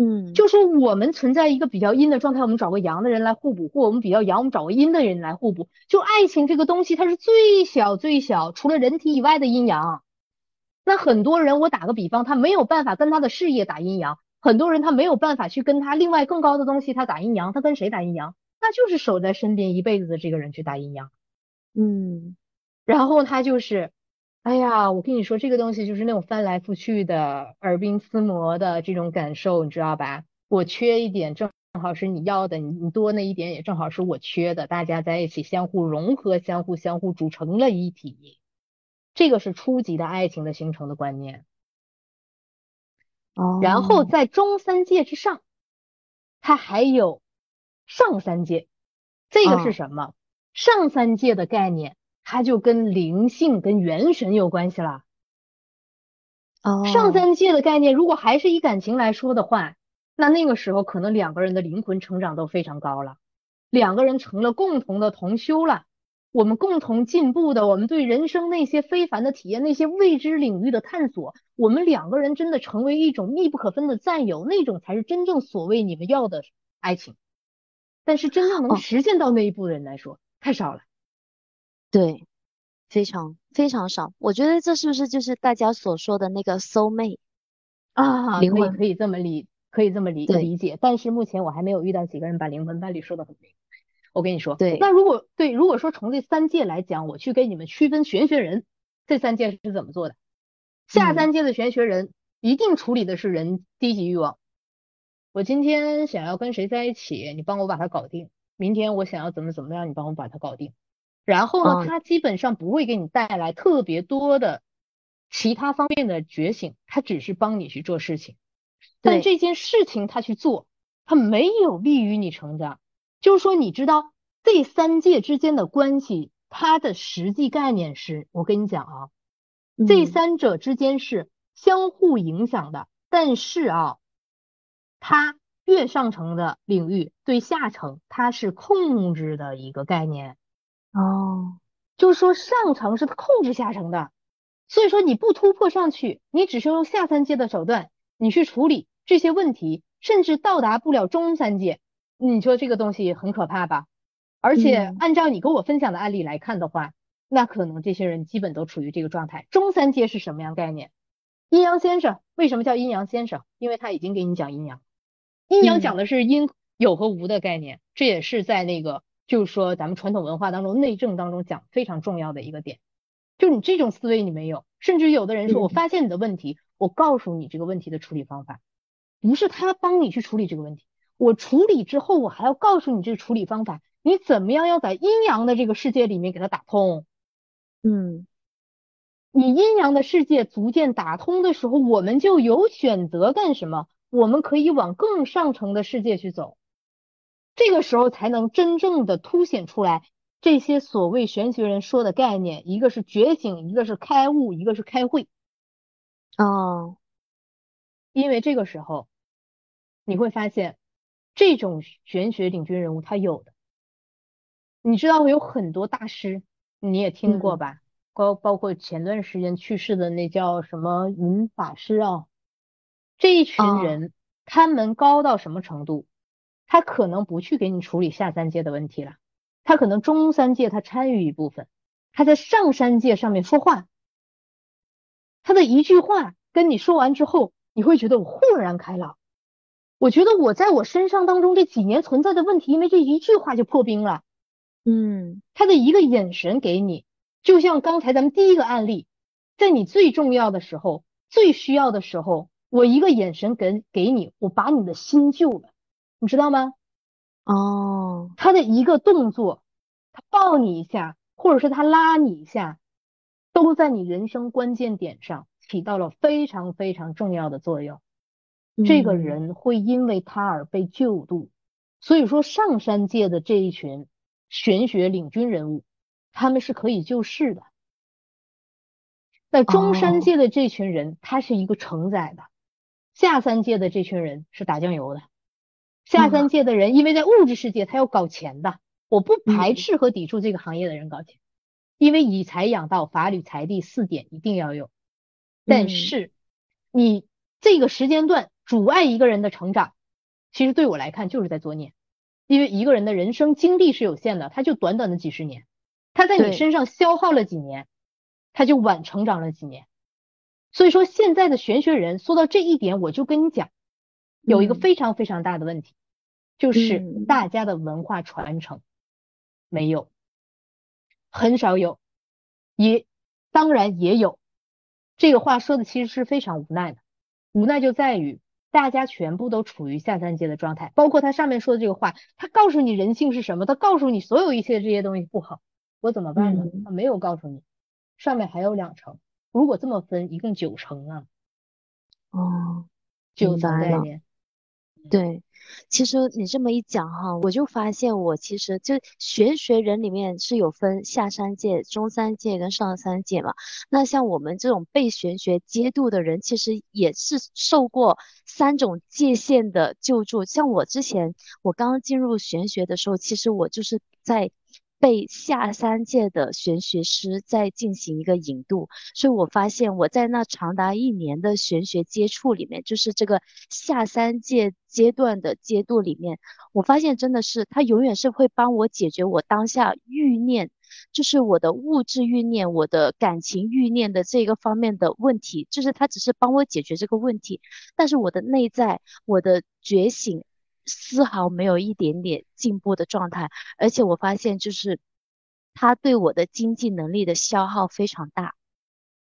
嗯，就说我们存在一个比较阴的状态，我们找个阳的人来互补；或我们比较阳，我们找个阴的人来互补。就爱情这个东西，它是最小最小，除了人体以外的阴阳。那很多人，我打个比方，他没有办法跟他的事业打阴阳；很多人他没有办法去跟他另外更高的东西他打阴阳，他跟谁打阴阳？那就是守在身边一辈子的这个人去打阴阳。嗯，然后他就是。哎呀，我跟你说，这个东西就是那种翻来覆去的耳鬓厮磨的这种感受，你知道吧？我缺一点，正好是你要的；你你多那一点，也正好是我缺的。大家在一起相互融合，相互相互组成了一体。这个是初级的爱情的形成的观念。哦。然后在中三界之上，它还有上三界。这个是什么？上三界的概念。它就跟灵性、跟元神有关系了。哦，上三界的概念，如果还是以感情来说的话，那那个时候可能两个人的灵魂成长都非常高了，两个人成了共同的同修了，我们共同进步的，我们对人生那些非凡的体验、那些未知领域的探索，我们两个人真的成为一种密不可分的战友，那种才是真正所谓你们要的爱情。但是真正能实现到那一步的人来说，太少了。对，非常非常少。我觉得这是不是就是大家所说的那个 soul mate 啊？灵魂可以这么理，可以这么理理解。但是目前我还没有遇到几个人把灵魂伴侣说的很明。我跟你说，对，那如果对，如果说从这三界来讲，我去给你们区分玄学人，这三界是怎么做的？下三界的玄学人一定处理的是人低级欲望。我今天想要跟谁在一起，你帮我把他搞定。明天我想要怎么怎么样，你帮我把他搞定。然后呢，他基本上不会给你带来特别多的其他方面的觉醒，他只是帮你去做事情。但这件事情他去做，他没有利于你成长。就是说，你知道这三界之间的关系，它的实际概念是，我跟你讲啊，这三者之间是相互影响的，但是啊，它越上层的领域对下层它是控制的一个概念哦，就是说上层是控制下层的，所以说你不突破上去，你只是用下三阶的手段，你去处理这些问题，甚至到达不了中三阶，你说这个东西很可怕吧？而且按照你跟我分享的案例来看的话，那可能这些人基本都处于这个状态。中三阶是什么样概念？阴阳先生为什么叫阴阳先生？因为他已经给你讲阴阳，阴阳讲的是阴有和无的概念，这也是在那个就是说咱们传统文化当中内政当中讲非常重要的一个点。就你这种思维你没有，甚至有的人说我发现你的问题，我告诉你这个问题的处理方法，不是他帮你去处理这个问题，我处理之后我还要告诉你这个处理方法。你怎么样要在阴阳的这个世界里面给它打通？嗯，你阴阳的世界逐渐打通的时候，我们就有选择干什么？我们可以往更上层的世界去走，这个时候才能真正的凸显出来这些所谓玄学人说的概念，一个是觉醒，一个是开悟，一个是开会。哦，因为这个时候你会发现，这种玄学领军人物他有的。你知道有很多大师，你也听过吧？包包括前段时间去世的那叫什么云法师啊，这一群人，他们高到什么程度？他可能不去给你处理下三界的问题了，他可能中三界他参与一部分，他在上三界上面说话，他的一句话跟你说完之后，你会觉得我豁然开朗。我觉得我在我身上当中这几年存在的问题，因为这一句话就破冰了。嗯，他的一个眼神给你，就像刚才咱们第一个案例，在你最重要的时候、最需要的时候，我一个眼神给给你，我把你的心救了，你知道吗？哦，他的一个动作，他抱你一下，或者是他拉你一下，都在你人生关键点上起到了非常非常重要的作用。这个人会因为他而被救度，所以说上山界的这一群。玄学领军人物，他们是可以救世的。那中山界的这群人，他是一个承载的；下三界的这群人是打酱油的。下三界的人，因为在物质世界，他要搞钱的。我不排斥和抵触这个行业的人搞钱，因为以财养道、法理财地四点一定要有。但是，你这个时间段阻碍一个人的成长，其实对我来看就是在作孽。因为一个人的人生经历是有限的，他就短短的几十年，他在你身上消耗了几年，他就晚成长了几年。所以说，现在的玄学人说到这一点，我就跟你讲，有一个非常非常大的问题，就是大家的文化传承没有，很少有，也当然也有。这个话说的其实是非常无奈的，无奈就在于。大家全部都处于下三界的状态，包括他上面说的这个话，他告诉你人性是什么，他告诉你所有一切这些东西不好，我怎么办呢？他没有告诉你，上面还有两层，如果这么分，一共九层啊。哦，九层概念，对。其实你这么一讲哈，我就发现我其实就玄学人里面是有分下三界、中三界跟上三界嘛。那像我们这种被玄学接度的人，其实也是受过三种界限的救助。像我之前我刚刚进入玄学的时候，其实我就是在。被下三界的玄学师在进行一个引渡，所以我发现我在那长达一年的玄学接触里面，就是这个下三界阶段的阶度里面，我发现真的是他永远是会帮我解决我当下欲念，就是我的物质欲念、我的感情欲念的这个方面的问题，就是他只是帮我解决这个问题，但是我的内在、我的觉醒。丝毫没有一点点进步的状态，而且我发现就是他对我的经济能力的消耗非常大，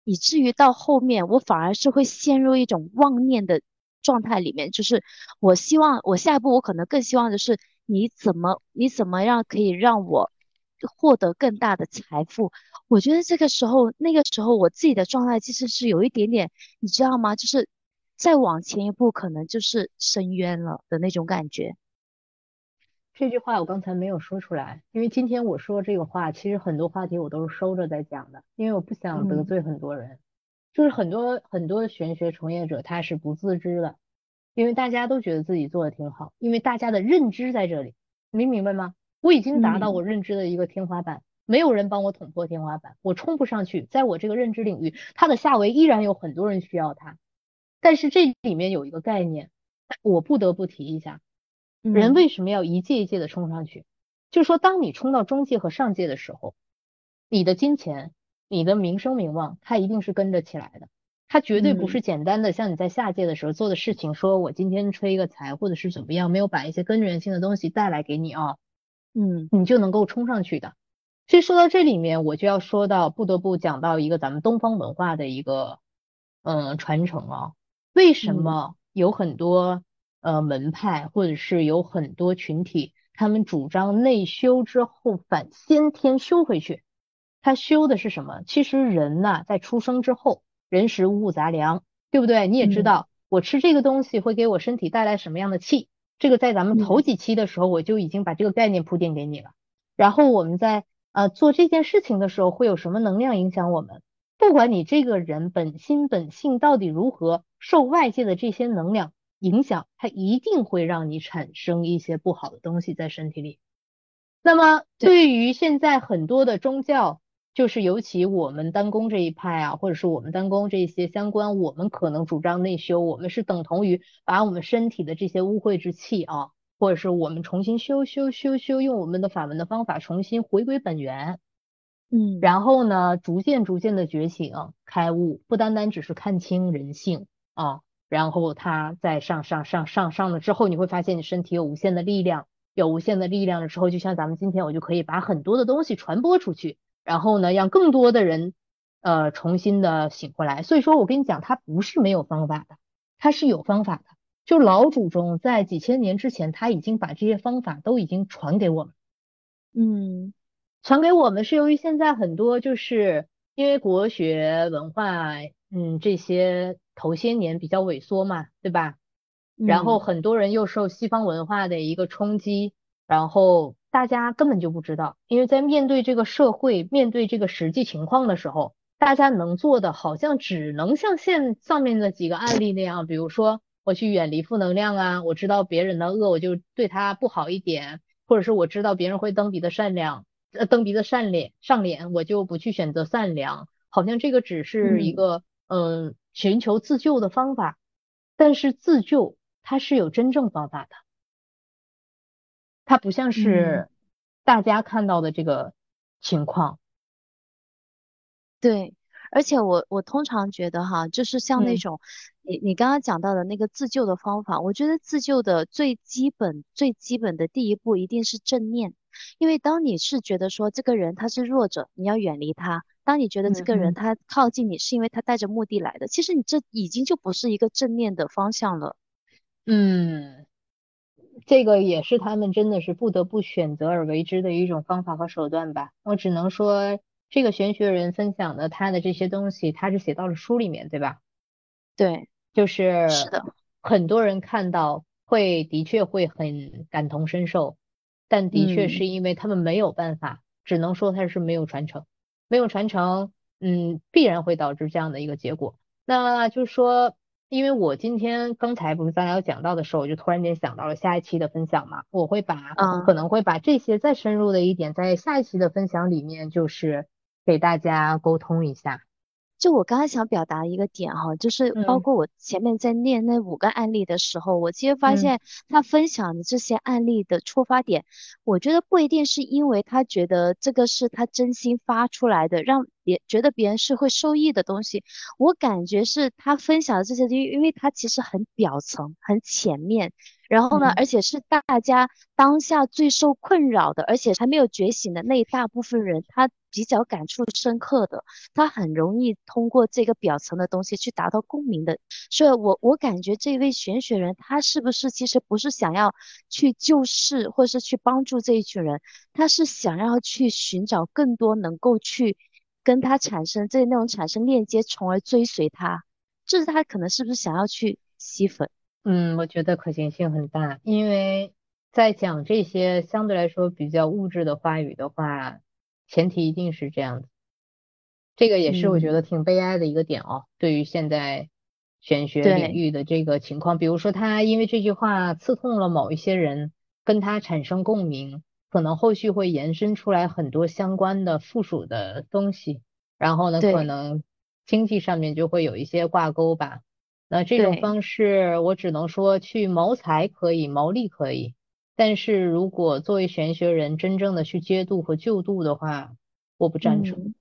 以至于到后面我反而是会陷入一种妄念的状态里面。就是我希望我下一步我可能更希望的是你怎么你怎么样可以让我获得更大的财富？我觉得这个时候那个时候我自己的状态其实是有一点点，你知道吗？就是。再往前一步，可能就是深渊了的那种感觉。这句话我刚才没有说出来，因为今天我说这个话，其实很多话题我都是收着在讲的，因为我不想得罪很多人。就是很多很多玄学从业者他是不自知的，因为大家都觉得自己做的挺好，因为大家的认知在这里，你明白吗？我已经达到我认知的一个天花板，没有人帮我捅破天花板，我冲不上去，在我这个认知领域，它的下围依然有很多人需要它。但是这里面有一个概念，我不得不提一下，人为什么要一届一届的冲上去？就是说，当你冲到中介和上界的时候，你的金钱。你的名声名望，它一定是跟着起来的，它绝对不是简单的像你在下界的时候做的事情，说我今天吹一个财或者是怎么样，没有把一些根源性的东西带来给你啊，嗯，你就能够冲上去的。所以说到这里面，我就要说到不得不讲到一个咱们东方文化的一个嗯传承啊，为什么有很多呃门派或者是有很多群体，他们主张内修之后反先天修回去？他修的是什么？其实人呐，在出生之后，人食五谷杂粮，对不对？你也知道，我吃这个东西会给我身体带来什么样的气？这个在咱们头几期的时候，我就已经把这个概念铺垫给你了。然后我们在呃做这件事情的时候，会有什么能量影响我们？不管你这个人本心本性到底如何，受外界的这些能量影响，它一定会让你产生一些不好的东西在身体里。那么对于现在很多的宗教，就是尤其我们丹宫这一派啊，或者是我们丹宫这些相关，我们可能主张内修，我们是等同于把我们身体的这些污秽之气啊，或者是我们重新修修修修，用我们的法门的方法重新回归本源，嗯，然后呢，逐渐逐渐的觉醒开悟，不单单只是看清人性啊，然后它再上上上上上了之后，你会发现你身体有无限的力量，有无限的力量了之后，就像咱们今天我就可以把很多的东西传播出去。然后呢，让更多的人呃重新的醒过来。所以说我跟你讲，它不是没有方法的，它是有方法的。就老祖宗在几千年之前，他已经把这些方法都已经传给我们。嗯，传给我们是由于现在很多就是因为国学文化，嗯，这些头些年比较萎缩嘛，对吧？然后很多人又受西方文化的一个冲击，然后。大家根本就不知道，因为在面对这个社会、面对这个实际情况的时候，大家能做的好像只能像现上面的几个案例那样，比如说我去远离负能量啊，我知道别人的恶，我就对他不好一点，或者是我知道别人会蹬鼻子善良，呃，蹬鼻子上脸上脸，我就不去选择善良，好像这个只是一个嗯寻求自救的方法，但是自救它是有真正方法的。它不像是大家看到的这个情况，对，而且我我通常觉得哈，就是像那种你你刚刚讲到的那个自救的方法，我觉得自救的最基本最基本的第一步一定是正念，因为当你是觉得说这个人他是弱者，你要远离他；当你觉得这个人他靠近你是因为他带着目的来的，其实你这已经就不是一个正面的方向了。嗯。这个也是他们真的是不得不选择而为之的一种方法和手段吧。我只能说，这个玄学人分享的他的这些东西，他是写到了书里面，对吧？对，就是是的，很多人看到会的确会很感同身受，但的确是因为他们没有办法，只能说它是没有传承，没有传承，嗯，必然会导致这样的一个结果。那就是说。因为我今天刚才不是咱俩讲到的时候，我就突然间想到了下一期的分享嘛，我会把可能会把这些再深入的一点，在下一期的分享里面，就是给大家沟通一下。就我刚刚想表达一个点哈，就是包括我前面在念那五个案例的时候，我其实发现他分享的这些案例的出发点，我觉得不一定是因为他觉得这个是他真心发出来的，让别觉得别人是会受益的东西。我感觉是他分享的这些东西，因为他其实很表层、很浅面。然后呢，而且是大家当下最受困扰的，而且还没有觉醒的那一大部分人，他比较感触深刻的，他很容易通过这个表层的东西去达到共鸣的。所以我我感觉这位玄学人，他是不是其实不是想要去救世，或是去帮助这一群人，他是想要去寻找更多能够去跟他产生这那种产生链接，从而追随他。这是他可能是不是想要去吸粉？嗯，我觉得可行性很大，因为在讲这些相对来说比较物质的话语的话，前提一定是这样子。这个也是我觉得挺悲哀的一个点哦。对于现在玄学领域的这个情况，比如说他因为这句话刺痛了某一些人，跟他产生共鸣，可能后续会延伸出来很多相关的附属的东西，然后呢，可能经济上面就会有一些挂钩吧。那这种方式，我只能说去谋财可以，谋利可以，但是如果作为玄学人真正的去接度和救度的话，我不赞成。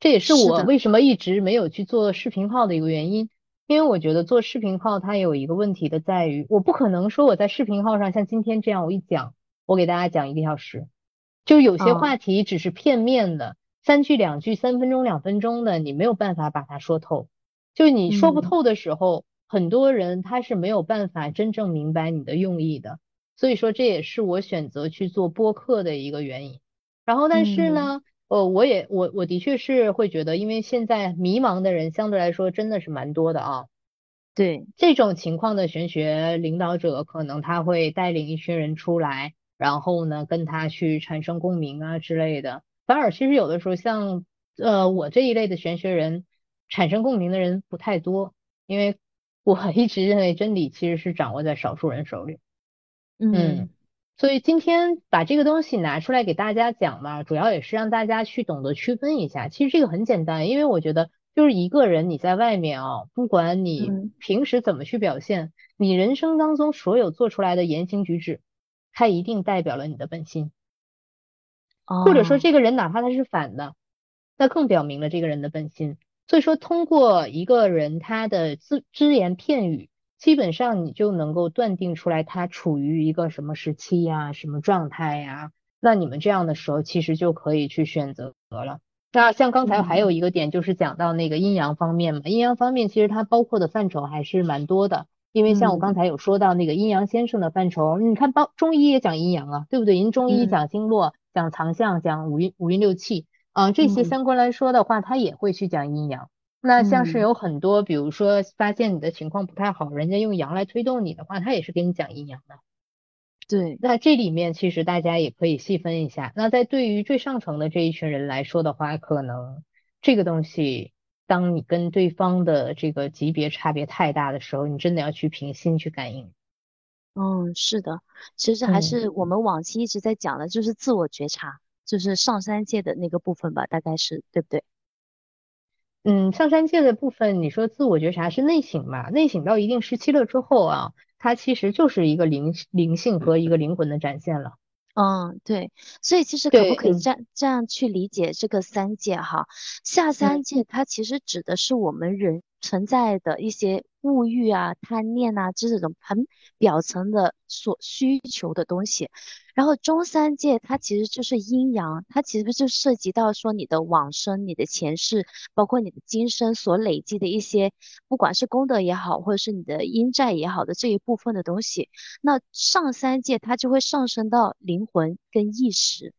这也是我为什么一直没有去做视频号的一个原因，因为我觉得做视频号它有一个问题的在于，我不可能说我在视频号上像今天这样我一讲，我给大家讲一个小时，就有些话题只是片面的，三句两句，三分钟两分钟的，你没有办法把它说透。就你说不透的时候，很多人他是没有办法真正明白你的用意的。所以说这也是我选择去做播客的一个原因。然后但是呢，呃，我也我我的确是会觉得，因为现在迷茫的人相对来说真的是蛮多的啊。对这种情况的玄学领导者，可能他会带领一群人出来，然后呢跟他去产生共鸣啊之类的。反而其实有的时候像呃我这一类的玄学人。产生共鸣的人不太多，因为我一直认为真理其实是掌握在少数人手里。嗯，所以今天把这个东西拿出来给大家讲嘛，主要也是让大家去懂得区分一下。其实这个很简单，因为我觉得就是一个人你在外面啊，不管你平时怎么去表现，你人生当中所有做出来的言行举止，它一定代表了你的本心。或者说这个人哪怕他是反的，那更表明了这个人的本心。所以说，通过一个人他的只只言片语，基本上你就能够断定出来他处于一个什么时期呀、什么状态呀。那你们这样的时候，其实就可以去选择了。那像刚才还有一个点，就是讲到那个阴阳方面嘛。阴阳方面其实它包括的范畴还是蛮多的，因为像我刚才有说到那个阴阳先生的范畴，你看包中医也讲阴阳啊，对不对？人中医讲经络、讲藏象、讲五运五运六气。啊，这些相关来说的话，他也会去讲阴阳。那像是有很多，比如说发现你的情况不太好，人家用阳来推动你的话，他也是给你讲阴阳的。对，那这里面其实大家也可以细分一下。那在对于最上层的这一群人来说的话，可能这个东西，当你跟对方的这个级别差别太大的时候，你真的要去凭心去感应。嗯，是的，其实还是我们往期一直在讲的，就是自我觉察。就是上三界的那个部分吧，大概是对不对？嗯，上三界的部分，你说自我觉察是内省嘛？内省到一定时期了之后啊，它其实就是一个灵灵性和一个灵魂的展现了。嗯，对。所以其实可不可以这样这样去理解这个三界哈？下三界它其实指的是我们人存在的一些物欲啊、贪念啊，这种很表层的所需求的东西。然后中三界它其实就是阴阳，它其实就涉及到说你的往生、你的前世，包括你的今生所累积的一些，不管是功德也好，或者是你的阴债也好的这一部分的东西。那上三界它就会上升到灵魂跟意识。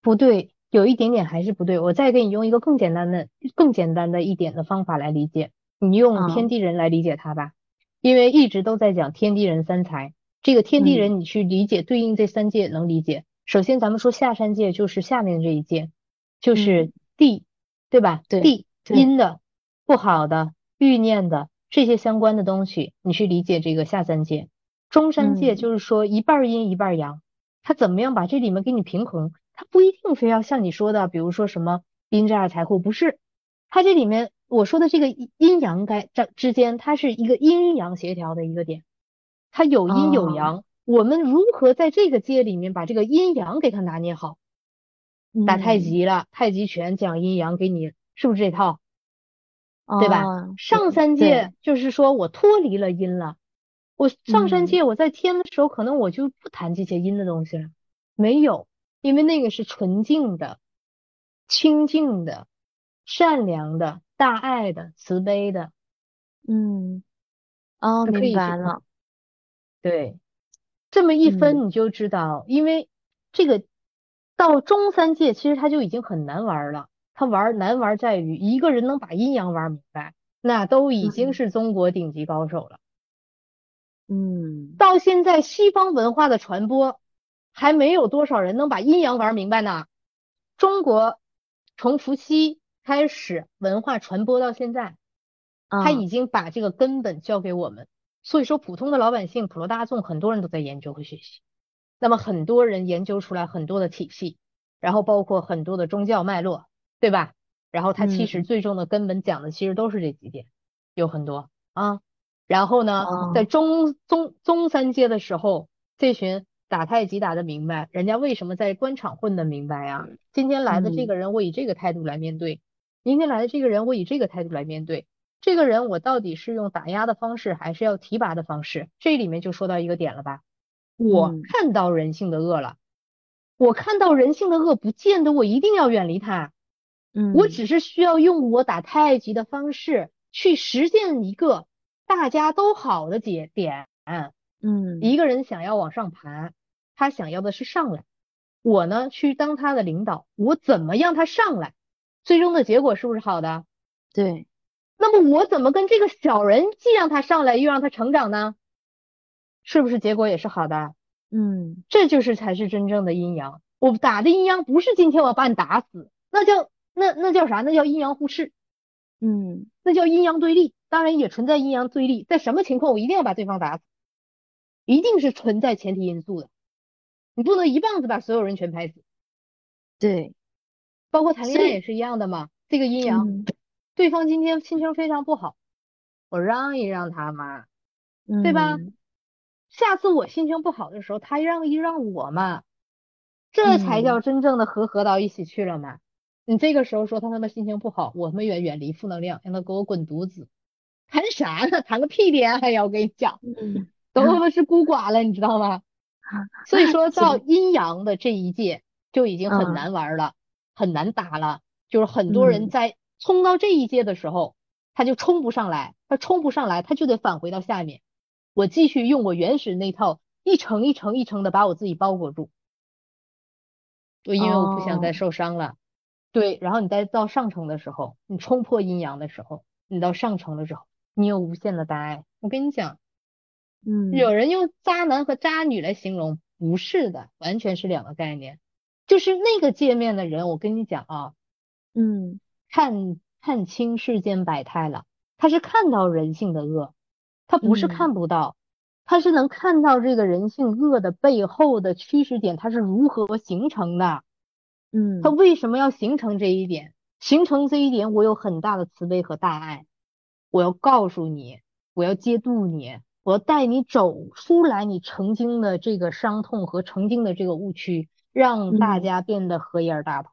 不对，有一点点还是不对。我再给你用一个更简单的、更简单的一点的方法来理解，你用天地人来理解它吧，因为一直都在讲天地人三才。这个天地人，你去理解对应这三界能理解。首先，咱们说下三界就是下面这一界，就是地，对吧？地阴的、不好的、欲念的这些相关的东西，你去理解这个下三界。中三界就是说一半阴一半阳，它怎么样把这里面给你平衡？它不一定非要像你说的，比如说什么阴债财库，不是。它这里面我说的这个阴阳该这之间，它是一个阴阳协调的一个点。它有阴有阳，我们如何在这个界里面把这个阴阳给它拿捏好？打太极了，太极拳讲阴阳，给你是不是这套？对吧？上三界就是说我脱离了阴了，我上三界我在天的时候，可能我就不谈这些阴的东西了，没有，因为那个是纯净的、清净的、善良的、大爱的、慈悲的。嗯，哦，明白了。对，这么一分你就知道，因为这个到中三界其实他就已经很难玩了。他玩难玩在于一个人能把阴阳玩明白，那都已经是中国顶级高手了。嗯，到现在西方文化的传播，还没有多少人能把阴阳玩明白呢。中国从伏羲开始文化传播到现在，他已经把这个根本教给我们。所以说，普通的老百姓、普罗大众，很多人都在研究和学习。那么，很多人研究出来很多的体系，然后包括很多的宗教脉络，对吧？然后他其实最终的根本讲的其实都是这几点，有很多啊。然后呢，在中中中三阶的时候，这群打太极打的明白，人家为什么在官场混的明白呀？今天来的这个人，我以这个态度来面对；明天来的这个人，我以这个态度来面对。这个人我到底是用打压的方式，还是要提拔的方式？这里面就说到一个点了吧？我看到人性的恶了，我看到人性的恶，不见得我一定要远离他，嗯，我只是需要用我打太极的方式去实现一个大家都好的节点。嗯，一个人想要往上爬，他想要的是上来，我呢去当他的领导，我怎么让他上来？最终的结果是不是好的？对。那么我怎么跟这个小人既让他上来又让他成长呢？是不是结果也是好的？嗯，这就是才是真正的阴阳。我打的阴阳不是今天我把你打死，那叫那那叫啥？那叫阴阳互斥。嗯，那叫阴阳对立。当然也存在阴阳对立，在什么情况我一定要把对方打死？一定是存在前提因素的。你不能一棒子把所有人全拍死。对，包括谈恋爱也是一样的嘛。这个阴阳。对方今天心情非常不好，我让一让他嘛，对吧？下次我心情不好的时候，他让一让我嘛，这才叫真正的和合到一起去了嘛。你这个时候说他他妈心情不好，我他妈远远离负能量，让他给我滚犊子，谈啥呢？谈个屁恋爱呀！我跟你讲，都他妈是孤寡了，你知道吗？所以说到阴阳的这一届就已经很难玩了，很难打了，就是很多人在。冲到这一阶的时候，他就冲不上来，他冲不上来，他就得返回到下面。我继续用我原始那套一层一层一层的把我自己包裹住，对，因为我不想再受伤了。对，然后你再到上层的时候，你冲破阴阳的时候，你到上层的时候，你有无限的大爱。我跟你讲，嗯，有人用渣男和渣女来形容，不是的，完全是两个概念。就是那个界面的人，我跟你讲啊，嗯。看看清世间百态了，他是看到人性的恶，他不是看不到，他是能看到这个人性恶的背后的驱使点，它是如何形成的，嗯，他为什么要形成这一点？形成这一点，我有很大的慈悲和大爱，我要告诉你，我要接度你，我要带你走出来，你曾经的这个伤痛和曾经的这个误区，让大家变得合一而大同。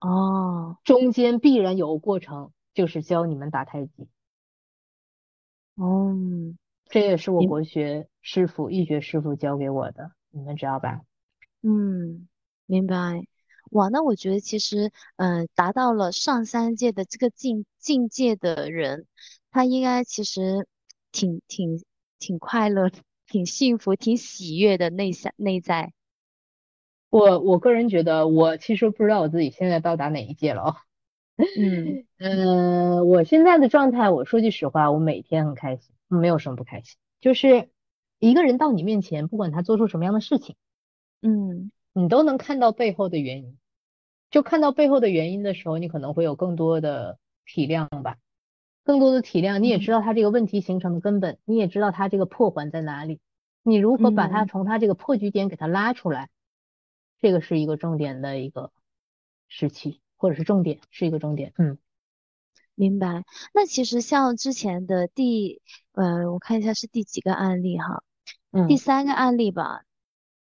哦，中间必然有个过程，就是教你们打太极。哦，这也是我国学师傅易学师傅教给我的，你们知道吧？嗯，明白。哇，那我觉得其实，嗯，达到了上三界的这个境境界的人，他应该其实挺挺挺快乐、挺幸福、挺喜悦的内在内在。我我个人觉得，我其实不知道我自己现在到达哪一届了啊。嗯呃，我现在的状态，我说句实话，我每天很开心，没有什么不开心。就是一个人到你面前，不管他做出什么样的事情，嗯，你都能看到背后的原因。就看到背后的原因的时候，你可能会有更多的体谅吧，更多的体谅。你也知道他这个问题形成的根本，你也知道他这个破环在哪里，你如何把他从他这个破局点给他拉出来。这个是一个重点的一个时期，或者是重点，是一个重点。嗯，明白。那其实像之前的第，呃，我看一下是第几个案例哈，嗯，第三个案例吧。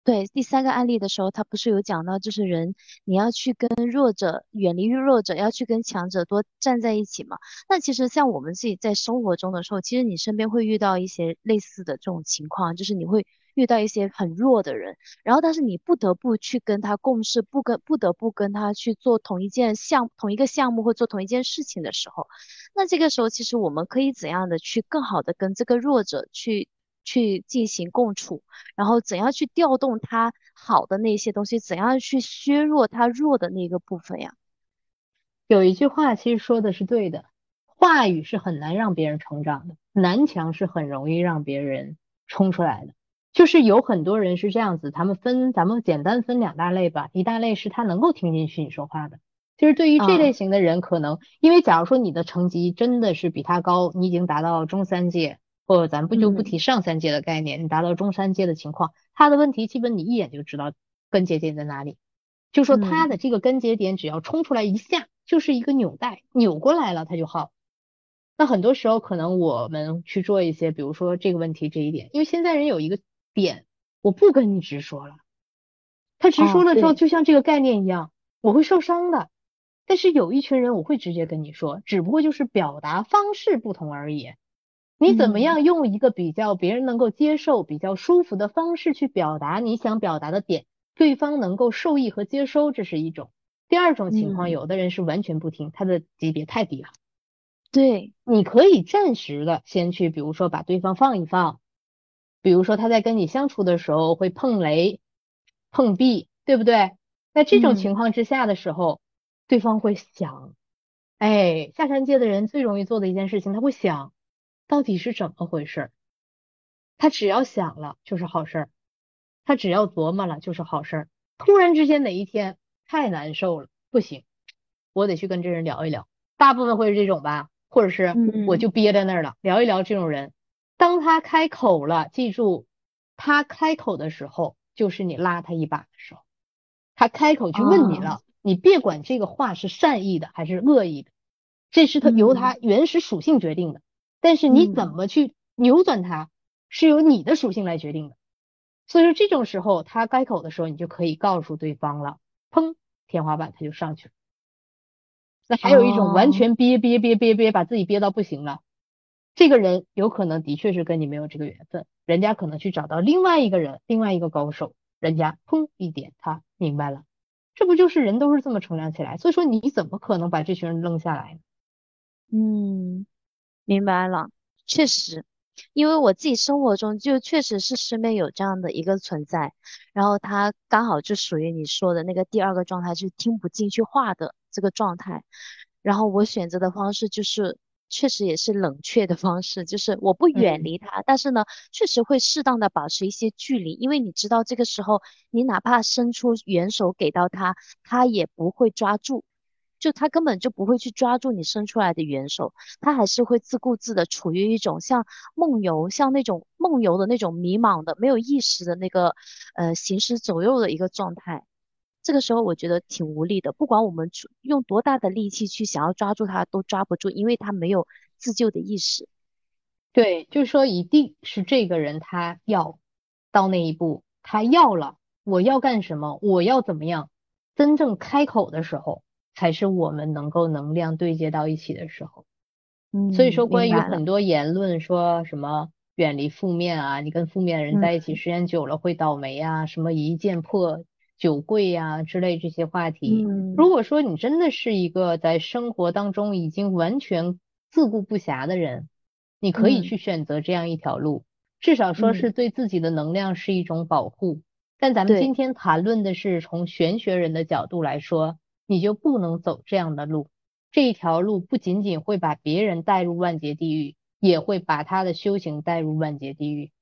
对，第三个案例的时候，他不是有讲到，就是人你要去跟弱者远离弱者，要去跟强者多站在一起嘛。那其实像我们自己在生活中的时候，其实你身边会遇到一些类似的这种情况，就是你会。遇到一些很弱的人，然后但是你不得不去跟他共事，不跟不得不跟他去做同一件项同一个项目或做同一件事情的时候，那这个时候其实我们可以怎样的去更好的跟这个弱者去去进行共处，然后怎样去调动他好的那些东西，怎样去削弱他弱的那个部分呀？有一句话其实说的是对的，话语是很难让别人成长的，南墙是很容易让别人冲出来的。就是有很多人是这样子，他们分咱们简单分两大类吧，一大类是他能够听进去你说话的，就是对于这类型的人，可能因为假如说你的成绩真的是比他高，你已经达到中三届，或者咱不就不提上三届的概念，你达到中三届的情况，他的问题基本你一眼就知道根节点在哪里，就说他的这个根节点只要冲出来一下，就是一个纽带扭过来了，他就好。那很多时候可能我们去做一些，比如说这个问题这一点，因为现在人有一个。点，我不跟你直说了，他直说了之后，就像这个概念一样，我会受伤的。但是有一群人，我会直接跟你说，只不过就是表达方式不同而已。你怎么样用一个比较别人能够接受、比较舒服的方式去表达你想表达的点，对方能够受益和接收，这是一种。第二种情况，有的人是完全不听，他的级别太低了。对，你可以暂时的先去，比如说把对方放一放。比如说他在跟你相处的时候会碰雷、碰壁，对不对？在这种情况之下的时候，对方会想，哎，下山界的人最容易做的一件事情，他会想，到底是怎么回事？他只要想了就是好事儿，他只要琢磨了就是好事儿。突然之间哪一天太难受了，不行，我得去跟这人聊一聊。大部分会是这种吧，或者是我就憋在那儿了，聊一聊这种人。当他开口了，记住，他开口的时候，就是你拉他一把的时候。他开口去问你了，你别管这个话是善意的还是恶意的，这是他由他原始属性决定的。但是你怎么去扭转它，是由你的属性来决定的。所以说这种时候，他开口的时候，你就可以告诉对方了，砰，天花板他就上去了。那还有一种完全憋憋憋憋憋，把自己憋到不行了。这个人有可能的确是跟你没有这个缘分，人家可能去找到另外一个人，另外一个高手，人家砰一点，他明白了，这不就是人都是这么成长起来？所以说你怎么可能把这群人扔下来呢？嗯，明白了，确实，因为我自己生活中就确实是身边有这样的一个存在，然后他刚好就属于你说的那个第二个状态，就是听不进去话的这个状态，然后我选择的方式就是。确实也是冷却的方式，就是我不远离他，但是呢，确实会适当的保持一些距离，因为你知道这个时候，你哪怕伸出援手给到他，他也不会抓住，就他根本就不会去抓住你伸出来的援手，他还是会自顾自的处于一种像梦游，像那种梦游的那种迷茫的、没有意识的那个呃行尸走肉的一个状态。这个时候我觉得挺无力的，不管我们用多大的力气去想要抓住他，都抓不住，因为他没有自救的意识。对，就是说一定是这个人他要到那一步，他要了，我要干什么，我要怎么样，真正开口的时候，才是我们能够能量对接到一起的时候。嗯，所以说关于很多言论说什么远离负面啊，你跟负面的人在一起时间久了会倒霉啊，什么一剑破。酒柜呀之类这些话题，如果说你真的是一个在生活当中已经完全自顾不暇的人，你可以去选择这样一条路，至少说是对自己的能量是一种保护。但咱们今天谈论的是从玄学人的角度来说，你就不能走这样的路。这一条路不仅仅会把别人带入万劫地狱，也会把他的修行带入万劫地狱。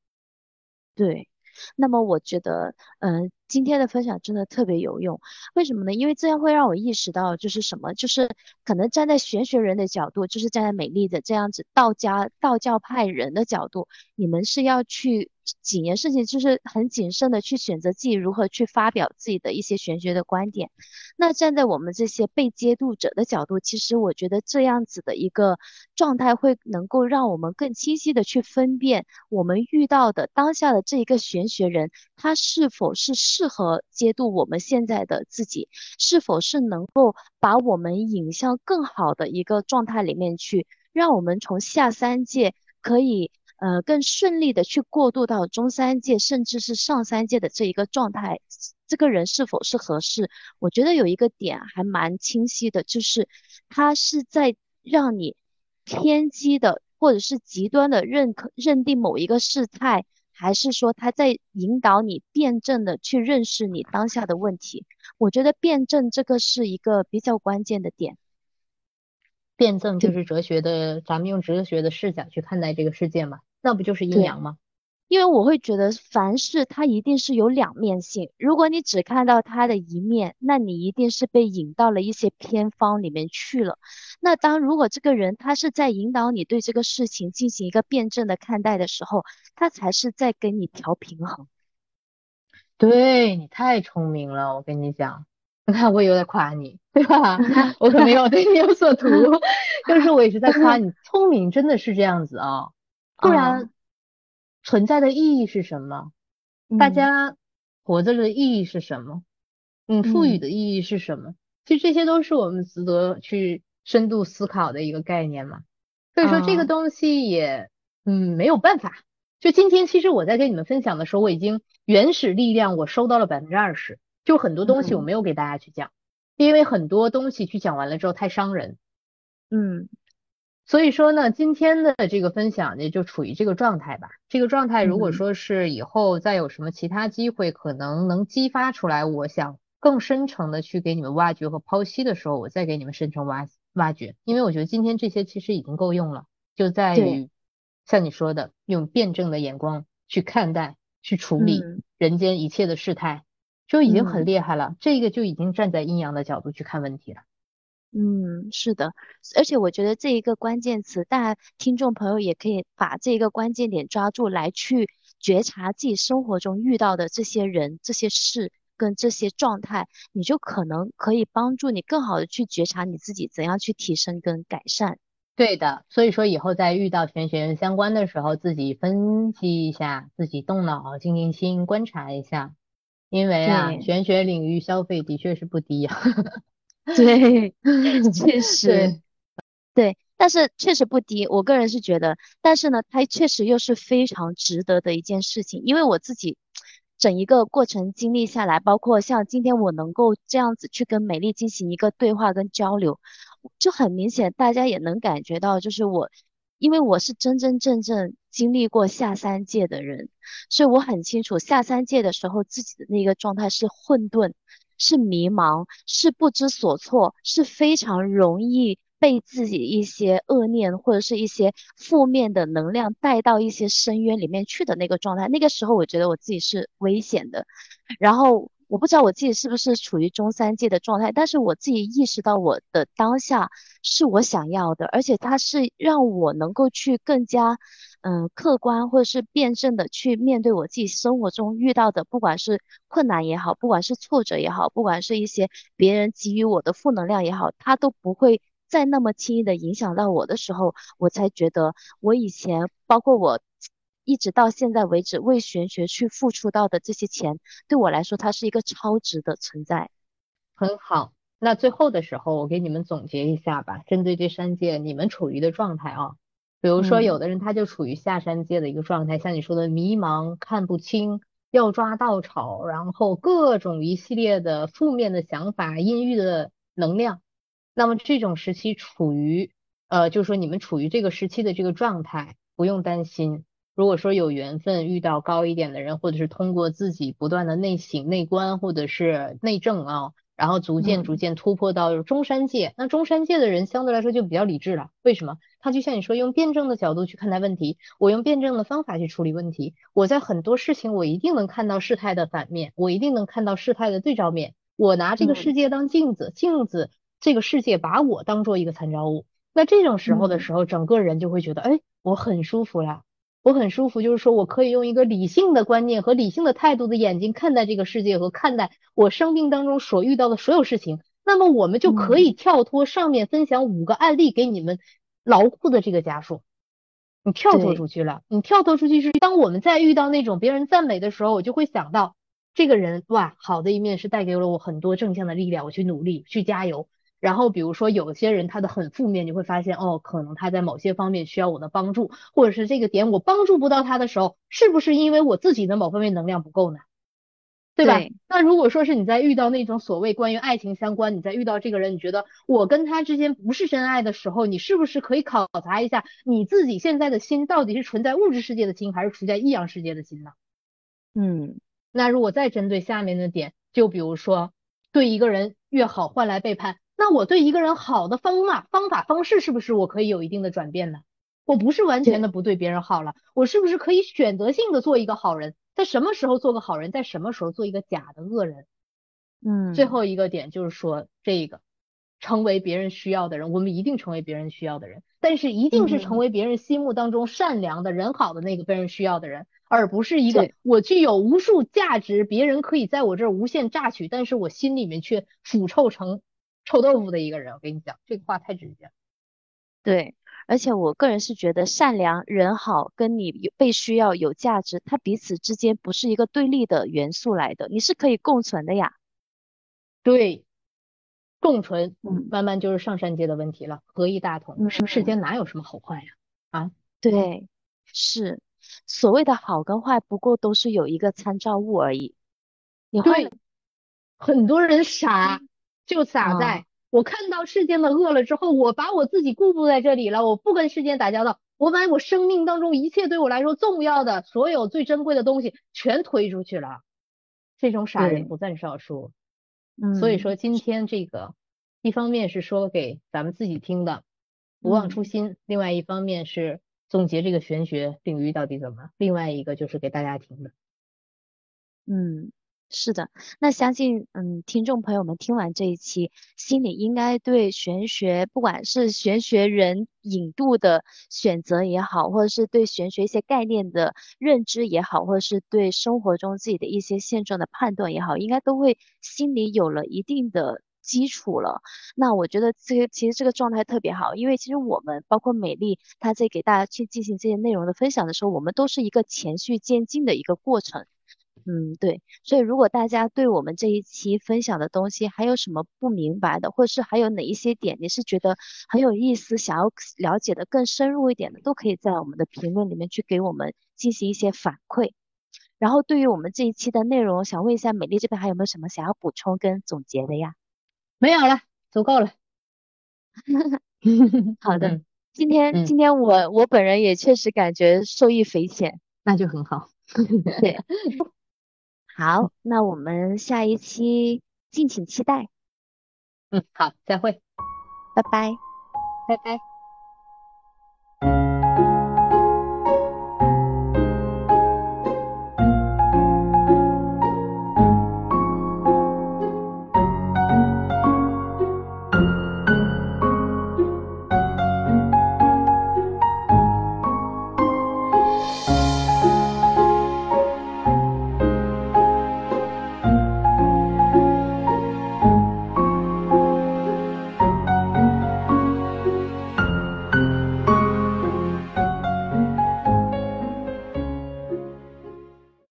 对。那么我觉得，嗯，今天的分享真的特别有用。为什么呢？因为这样会让我意识到，就是什么，就是可能站在玄学人的角度，就是站在美丽的这样子道家道教派人的角度，你们是要去。几件事情就是很谨慎的去选择自己如何去发表自己的一些玄学的观点。那站在我们这些被接度者的角度，其实我觉得这样子的一个状态会能够让我们更清晰的去分辨我们遇到的当下的这一个玄学人，他是否是适合接度我们现在的自己，是否是能够把我们引向更好的一个状态里面去，让我们从下三界可以。呃，更顺利的去过渡到中三界，甚至是上三界的这一个状态，这个人是否是合适？我觉得有一个点还蛮清晰的，就是他是在让你偏激的或者是极端的认可认定某一个事态，还是说他在引导你辩证的去认识你当下的问题？我觉得辩证这个是一个比较关键的点。辩证就是哲学的，咱们用哲学的视角去看待这个世界嘛，那不就是阴阳吗？因为我会觉得凡事它一定是有两面性，如果你只看到它的一面，那你一定是被引到了一些偏方里面去了。那当如果这个人他是在引导你对这个事情进行一个辩证的看待的时候，他才是在跟你调平衡。对你太聪明了，我跟你讲，你看我有在夸你，对吧？我可没有 *laughs* *laughs* 对你有所图，*laughs* 就是我也是在夸你聪明，真的是这样子啊，不然。存在的意义是什么？大家活着的意义是什么？嗯，赋予的意义是什么？其实这些都是我们值得去深度思考的一个概念嘛。所以说这个东西也嗯没有办法。就今天其实我在跟你们分享的时候，我已经原始力量我收到了百分之二十，就很多东西我没有给大家去讲，因为很多东西去讲完了之后太伤人。嗯。所以说呢，今天的这个分享呢，就处于这个状态吧。这个状态，如果说是以后再有什么其他机会，可能能激发出来，我想更深层的去给你们挖掘和剖析的时候，我再给你们深层挖挖掘。因为我觉得今天这些其实已经够用了，就在于像你说的，用辩证的眼光去看待、去处理人间一切的事态，就已经很厉害了。这个就已经站在阴阳的角度去看问题了。嗯，是的，而且我觉得这一个关键词，大家听众朋友也可以把这一个关键点抓住来去觉察自己生活中遇到的这些人、这些事跟这些状态，你就可能可以帮助你更好的去觉察你自己怎样去提升跟改善。对的，所以说以后在遇到玄学相关的时候，自己分析一下，自己动脑、静静心观察一下，因为啊，玄学领域消费的确是不低呀。*laughs* 对，*laughs* 确实，对，但是确实不低。我个人是觉得，但是呢，它确实又是非常值得的一件事情。因为我自己整一个过程经历下来，包括像今天我能够这样子去跟美丽进行一个对话跟交流，就很明显，大家也能感觉到，就是我，因为我是真真正正经历过下三界的人，所以我很清楚下三界的时候自己的那个状态是混沌。是迷茫，是不知所措，是非常容易被自己一些恶念或者是一些负面的能量带到一些深渊里面去的那个状态。那个时候，我觉得我自己是危险的。然后，我不知道我自己是不是处于中三界的状态，但是我自己意识到我的当下是我想要的，而且它是让我能够去更加。嗯，客观或者是辩证的去面对我自己生活中遇到的，不管是困难也好，不管是挫折也好，不管是一些别人给予我的负能量也好，它都不会再那么轻易的影响到我的时候，我才觉得我以前，包括我一直到现在为止为玄学去付出到的这些钱，对我来说，它是一个超值的存在。很好，那最后的时候，我给你们总结一下吧，针对这三界你们处于的状态啊。比如说，有的人他就处于下三界的一个状态，像你说的迷茫、看不清、要抓稻草，然后各种一系列的负面的想法、阴郁的能量。那么这种时期处于，呃，就是说你们处于这个时期的这个状态，不用担心。如果说有缘分遇到高一点的人，或者是通过自己不断的内省、内观，或者是内证啊，然后逐渐逐渐突破到中山界。那中山界的人相对来说就比较理智了，为什么？他就像你说，用辩证的角度去看待问题，我用辩证的方法去处理问题。我在很多事情，我一定能看到事态的反面，我一定能看到事态的对照面。我拿这个世界当镜子，镜子这个世界把我当做一个参照物。那这种时候的时候，整个人就会觉得，哎，我很舒服了，我很舒服。就是说我可以用一个理性的观念和理性的态度的眼睛看待这个世界和看待我生命当中所遇到的所有事情。那么我们就可以跳脱上面分享五个案例给你们。牢固的这个枷锁，你跳脱出去了。你跳脱出去是，当我们在遇到那种别人赞美的时候，我就会想到这个人哇，好的一面是带给了我很多正向的力量，我去努力去加油。然后比如说有些人他的很负面，你会发现哦，可能他在某些方面需要我的帮助，或者是这个点我帮助不到他的时候，是不是因为我自己的某方面能量不够呢？对吧？那如果说是你在遇到那种所谓关于爱情相关，你在遇到这个人，你觉得我跟他之间不是真爱的时候，你是不是可以考察一下你自己现在的心到底是存在物质世界的心，还是处在异样世界的心呢？嗯，那如果再针对下面的点，就比如说对一个人越好换来背叛，那我对一个人好的方法、方法、方式是不是我可以有一定的转变呢？我不是完全的不对别人好了，我是不是可以选择性的做一个好人？在什么时候做个好人，在什么时候做一个假的恶人？嗯，最后一个点就是说，这个成为别人需要的人，我们一定成为别人需要的人，但是一定是成为别人心目当中善良的人好的那个被人需要的人，而不是一个我具有无数价值，别人可以在我这儿无限榨取，但是我心里面却腐臭成臭豆腐的一个人。我跟你讲，这个话太直接。对。而且我个人是觉得善良人好跟你有被需要有价值，它彼此之间不是一个对立的元素来的，你是可以共存的呀。对，共存，嗯，慢慢就是上山界的问题了，合一大同，世间哪有什么好坏呀？啊，对，是所谓的好跟坏，不过都是有一个参照物而已。你会很多人傻，就傻在。我看到世间的恶了之后，我把我自己固步在这里了，我不跟世间打交道，我把我生命当中一切对我来说重要的、所有最珍贵的东西全推出去了。这种傻人不在少数。嗯，所以说今天这个，一方面是说给咱们自己听的，不忘初心；另外一方面是总结这个玄学领域到底怎么；另外一个就是给大家听的。嗯。是的，那相信嗯，听众朋友们听完这一期，心里应该对玄学，不管是玄学人引渡的选择也好，或者是对玄学一些概念的认知也好，或者是对生活中自己的一些现状的判断也好，应该都会心里有了一定的基础了。那我觉得这个其实这个状态特别好，因为其实我们包括美丽，她在给大家去进行这些内容的分享的时候，我们都是一个循序渐进的一个过程。嗯，对，所以如果大家对我们这一期分享的东西还有什么不明白的，或者是还有哪一些点你是觉得很有意思，想要了解的更深入一点的，都可以在我们的评论里面去给我们进行一些反馈。然后对于我们这一期的内容，想问一下美丽这边还有没有什么想要补充跟总结的呀？没有了，足够了。*laughs* 好的，今天今天我我本人也确实感觉受益匪浅，那就很好。*laughs* 对。*laughs* 好，那我们下一期敬请期待。嗯，好，再会，拜拜，拜拜。